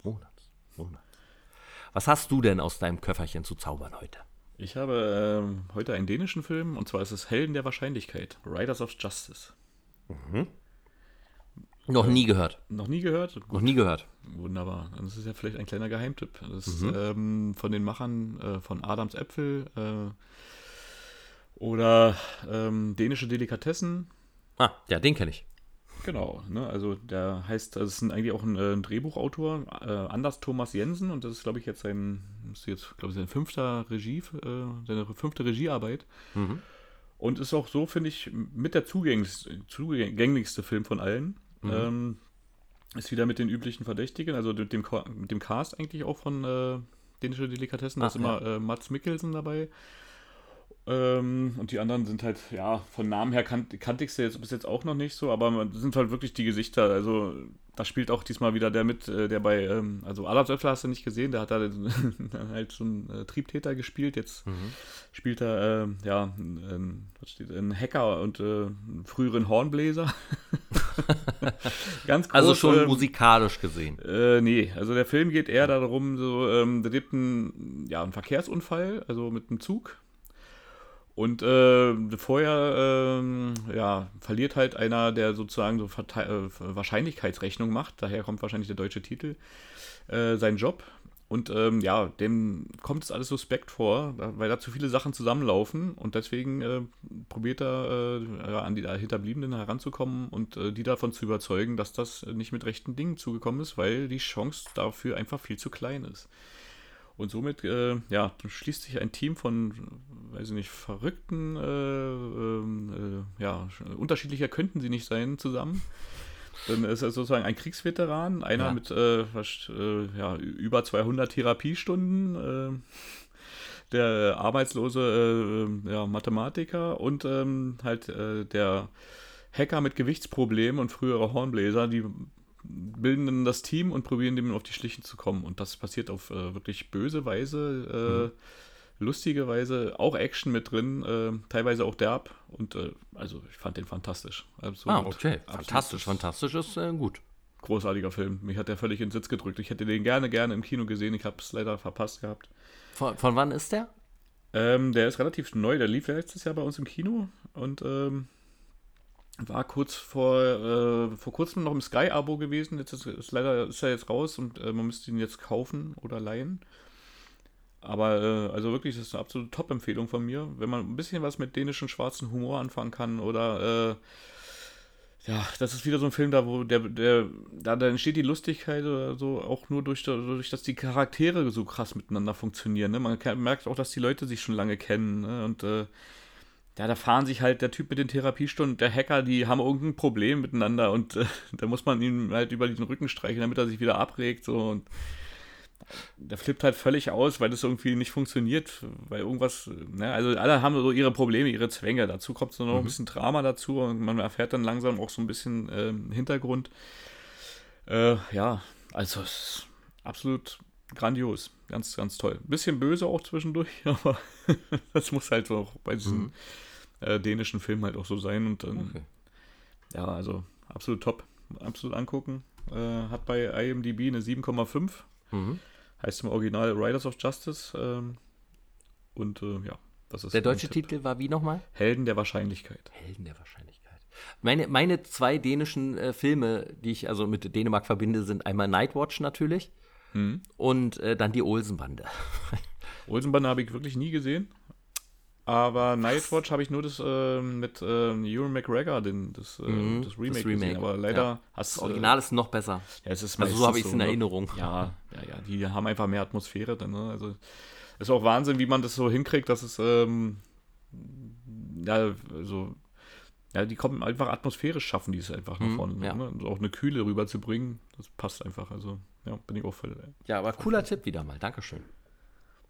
Was hast du denn aus deinem Köfferchen zu zaubern heute? Ich habe ähm, heute einen dänischen Film und zwar ist es Helden der Wahrscheinlichkeit, Riders of Justice. Mhm. Noch nie gehört. Noch nie gehört? Gut. Noch nie gehört. Wunderbar. Das ist ja vielleicht ein kleiner Geheimtipp. Das ist mhm. ähm, von den Machern äh, von Adams Äpfel äh, oder ähm, dänische Delikatessen. Ah, ja, den kenne ich. Genau, ne? also der heißt, das ist eigentlich auch ein, äh, Drehbuchautor, äh, Anders Thomas Jensen und das ist, glaube ich, jetzt sein, ist jetzt, glaube ich, sein fünfter Regie, äh, seine fünfte Regiearbeit. Mhm. Und ist auch so, finde ich, mit der zugänglichste, zugänglichste Film von allen. Mhm. Ähm, ist wieder mit den üblichen Verdächtigen, also mit dem, mit dem Cast eigentlich auch von äh, Dänische Delikatessen. Da ist immer ja. äh, Mats Mikkelsen dabei. Ähm, und die anderen sind halt, ja, von Namen her kan kannte ich sie jetzt bis jetzt auch noch nicht so, aber das sind halt wirklich die Gesichter. Also, da spielt auch diesmal wieder der mit, äh, der bei, ähm, also Adams Öffler hast du nicht gesehen, der hat da halt so einen äh, Triebtäter gespielt. Jetzt mhm. spielt er, äh, ja, ein, ein Hacker und äh, einen früheren Hornbläser. Ganz groß, Also schon ähm, musikalisch gesehen. Äh, nee, also der Film geht eher darum, so, ähm, da gibt ein, ja, einen Verkehrsunfall, also mit einem Zug und äh, vorher äh, ja, verliert halt einer, der sozusagen so Verte äh, Wahrscheinlichkeitsrechnung macht, daher kommt wahrscheinlich der deutsche Titel, äh, seinen Job. Und ähm, ja, dem kommt es alles suspekt vor, weil da zu viele Sachen zusammenlaufen und deswegen äh, probiert er an die Hinterbliebenen heranzukommen und die davon zu überzeugen, dass das nicht mit rechten Dingen zugekommen ist, weil die Chance dafür einfach viel zu klein ist. Und somit äh, ja, schließt sich ein Team von, weiß ich nicht, verrückten, äh, ähm, äh, ja, unterschiedlicher könnten sie nicht sein, zusammen. Dann ist er sozusagen ein Kriegsveteran, einer ja. mit äh, was, äh, ja, über 200 Therapiestunden, äh, der arbeitslose ja, Mathematiker und ähm, halt der Hacker mit Gewichtsproblemen und frühere Hornbläser, die bilden dann das Team und probieren dem auf die Schlichen zu kommen. Und das passiert auf äh, wirklich böse Weise, äh, mhm. lustige Weise, auch Action mit drin, äh, teilweise auch derb. Und äh, also ich fand den fantastisch. Absolut, ah, okay. Fantastisch, fantastisch ist äh, gut. Großartiger Film. Mich hat der völlig in den Sitz gedrückt. Ich hätte den gerne, gerne im Kino gesehen. Ich habe es leider verpasst gehabt. Von, von wann ist der? Ähm, der ist relativ neu. Der lief letztes Jahr bei uns im Kino. Und ähm, war kurz vor, äh, vor kurzem noch im Sky-Abo gewesen. Jetzt ist, ist, leider ist er jetzt raus und äh, man müsste ihn jetzt kaufen oder leihen. Aber äh, also wirklich, das ist eine absolute Top-Empfehlung von mir. Wenn man ein bisschen was mit dänischen schwarzen Humor anfangen kann oder äh, ja, das ist wieder so ein Film, da wo der, der, da, da entsteht die Lustigkeit oder so auch nur durch, dadurch, dass die Charaktere so krass miteinander funktionieren. Ne? Man merkt auch, dass die Leute sich schon lange kennen. Ne? Und äh, ja, da fahren sich halt der Typ mit den Therapiestunden, der Hacker, die haben irgendein Problem miteinander und äh, da muss man ihm halt über den Rücken streichen, damit er sich wieder abregt. So und der flippt halt völlig aus, weil das irgendwie nicht funktioniert, weil irgendwas, ne, also alle haben so ihre Probleme, ihre Zwänge. Dazu kommt so noch mhm. ein bisschen Drama dazu und man erfährt dann langsam auch so ein bisschen äh, Hintergrund. Äh, ja, also es ist absolut grandios, ganz, ganz toll. Ein bisschen böse auch zwischendurch, aber das muss halt auch bei diesen mhm. äh, dänischen Filmen halt auch so sein und dann, okay. ja, also absolut top, absolut angucken. Äh, hat bei IMDb eine 7,5. Mhm. Heißt im Original Riders of Justice. Ähm, und äh, ja, das ist. Der deutsche Titel war wie nochmal? Helden der Wahrscheinlichkeit. Helden der Wahrscheinlichkeit. Meine, meine zwei dänischen äh, Filme, die ich also mit Dänemark verbinde, sind einmal Nightwatch natürlich hm. und äh, dann die Olsenbande. Olsenbande habe ich wirklich nie gesehen. Aber Nightwatch habe ich nur das äh, mit äh, Ewan McGregor, den, das, äh, mhm, das, Remake, das Remake gesehen. Aber leider ja. hast Das Original ist noch besser. Ja, es ist also so habe ich es in ne? Erinnerung. Ja, ja, ja, die haben einfach mehr Atmosphäre dann. Ne? Also ist auch Wahnsinn, wie man das so hinkriegt, dass es ähm, ja, also ja, die kommen einfach atmosphärisch schaffen, die es einfach nach mhm, vorne. Ja. Ne? Und auch eine Kühle rüberzubringen, das passt einfach. Also, ja, bin ich auch voll. Ja, aber cooler Tipp wieder mal. Dankeschön.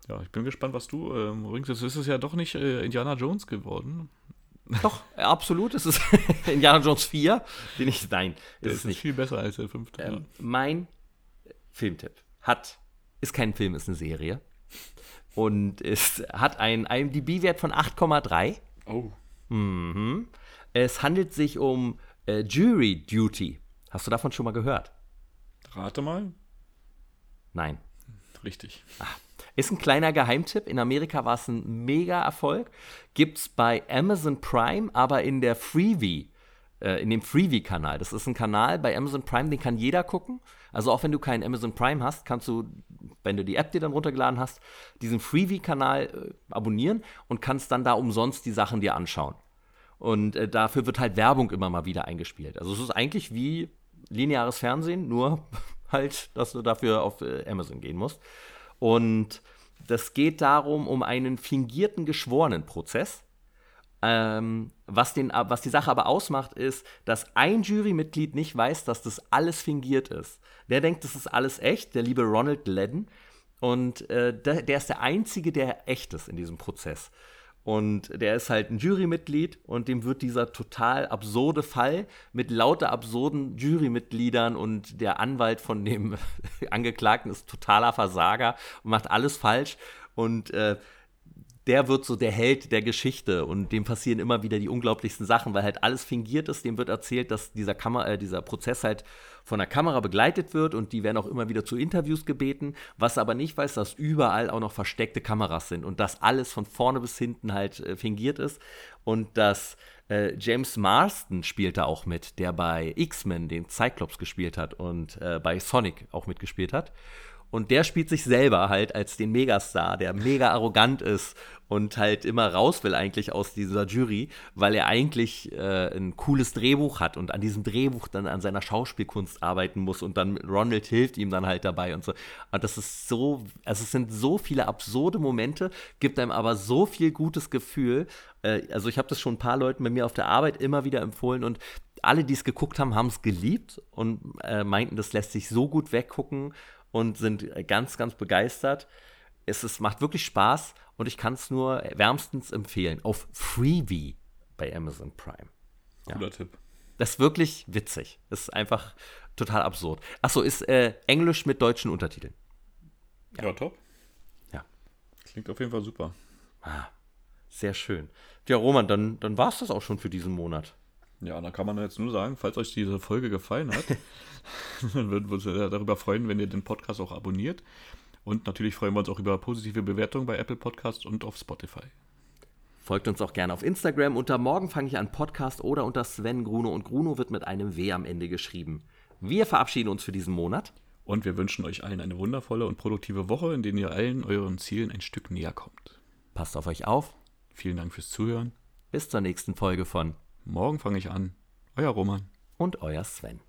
Ja, ich bin gespannt, was du ähm, bringst. Es ist es ja doch nicht äh, Indiana Jones geworden. Doch, absolut. Es ist Indiana Jones 4, den ich. Nein, ist es ist nicht. viel besser als der fünfte. Ähm, ja. Mein Filmtipp hat, ist kein Film, ist eine Serie. Und es hat einen IMDb-Wert von 8,3. Oh. Mhm. Es handelt sich um äh, Jury Duty. Hast du davon schon mal gehört? Rate mal. Nein. Richtig. Ach, ist ein kleiner Geheimtipp. In Amerika war es ein mega Erfolg. Gibt es bei Amazon Prime, aber in der Freebie, äh, in dem Freebie-Kanal. Das ist ein Kanal bei Amazon Prime, den kann jeder gucken. Also auch wenn du keinen Amazon Prime hast, kannst du, wenn du die App dir dann runtergeladen hast, diesen Freebie-Kanal äh, abonnieren und kannst dann da umsonst die Sachen dir anschauen. Und äh, dafür wird halt Werbung immer mal wieder eingespielt. Also es ist eigentlich wie lineares Fernsehen, nur halt, dass du dafür auf äh, Amazon gehen musst. Und das geht darum, um einen fingierten Geschworenenprozess. Ähm, was, den, was die Sache aber ausmacht, ist, dass ein Jurymitglied nicht weiß, dass das alles fingiert ist. Der denkt, das ist alles echt, der liebe Ronald Ledden. Und äh, der, der ist der Einzige, der echt ist in diesem Prozess. Und der ist halt ein Jurymitglied und dem wird dieser total absurde Fall mit lauter absurden Jurymitgliedern und der Anwalt von dem Angeklagten ist totaler Versager und macht alles falsch. Und äh, der wird so der Held der Geschichte und dem passieren immer wieder die unglaublichsten Sachen, weil halt alles fingiert ist. Dem wird erzählt, dass dieser, Kammer, äh, dieser Prozess halt von der Kamera begleitet wird und die werden auch immer wieder zu Interviews gebeten. Was aber nicht weiß, dass überall auch noch versteckte Kameras sind und dass alles von vorne bis hinten halt äh, fingiert ist und dass äh, James Marston spielt da auch mit, der bei X-Men den Cyclops gespielt hat und äh, bei Sonic auch mitgespielt hat. Und der spielt sich selber halt als den Megastar, der mega arrogant ist und halt immer raus will eigentlich aus dieser Jury, weil er eigentlich äh, ein cooles Drehbuch hat und an diesem Drehbuch dann an seiner Schauspielkunst arbeiten muss und dann Ronald hilft ihm dann halt dabei und so. Und das ist so, also es sind so viele absurde Momente, gibt einem aber so viel gutes Gefühl. Äh, also ich habe das schon ein paar Leuten bei mir auf der Arbeit immer wieder empfohlen und alle, die es geguckt haben, haben es geliebt und äh, meinten, das lässt sich so gut weggucken und sind ganz, ganz begeistert. Es ist, macht wirklich Spaß und ich kann es nur wärmstens empfehlen. Auf Freebie bei Amazon Prime. Cooler Tipp. Das ist wirklich witzig. Das ist einfach total absurd. Achso, ist äh, Englisch mit deutschen Untertiteln. Ja, ja top. Ja. Klingt auf jeden Fall super. Ah, sehr schön. Ja, Roman, dann, dann war es das auch schon für diesen Monat. Ja, da kann man jetzt nur sagen, falls euch diese Folge gefallen hat, dann würden wir uns darüber freuen, wenn ihr den Podcast auch abonniert. Und natürlich freuen wir uns auch über positive Bewertungen bei Apple Podcasts und auf Spotify. Folgt uns auch gerne auf Instagram unter Morgen fange ich an Podcast oder unter Sven Gruno und Gruno wird mit einem W am Ende geschrieben. Wir verabschieden uns für diesen Monat. Und wir wünschen euch allen eine wundervolle und produktive Woche, in der ihr allen euren Zielen ein Stück näher kommt. Passt auf euch auf. Vielen Dank fürs Zuhören. Bis zur nächsten Folge von Morgen fange ich an. Euer Roman. Und euer Sven.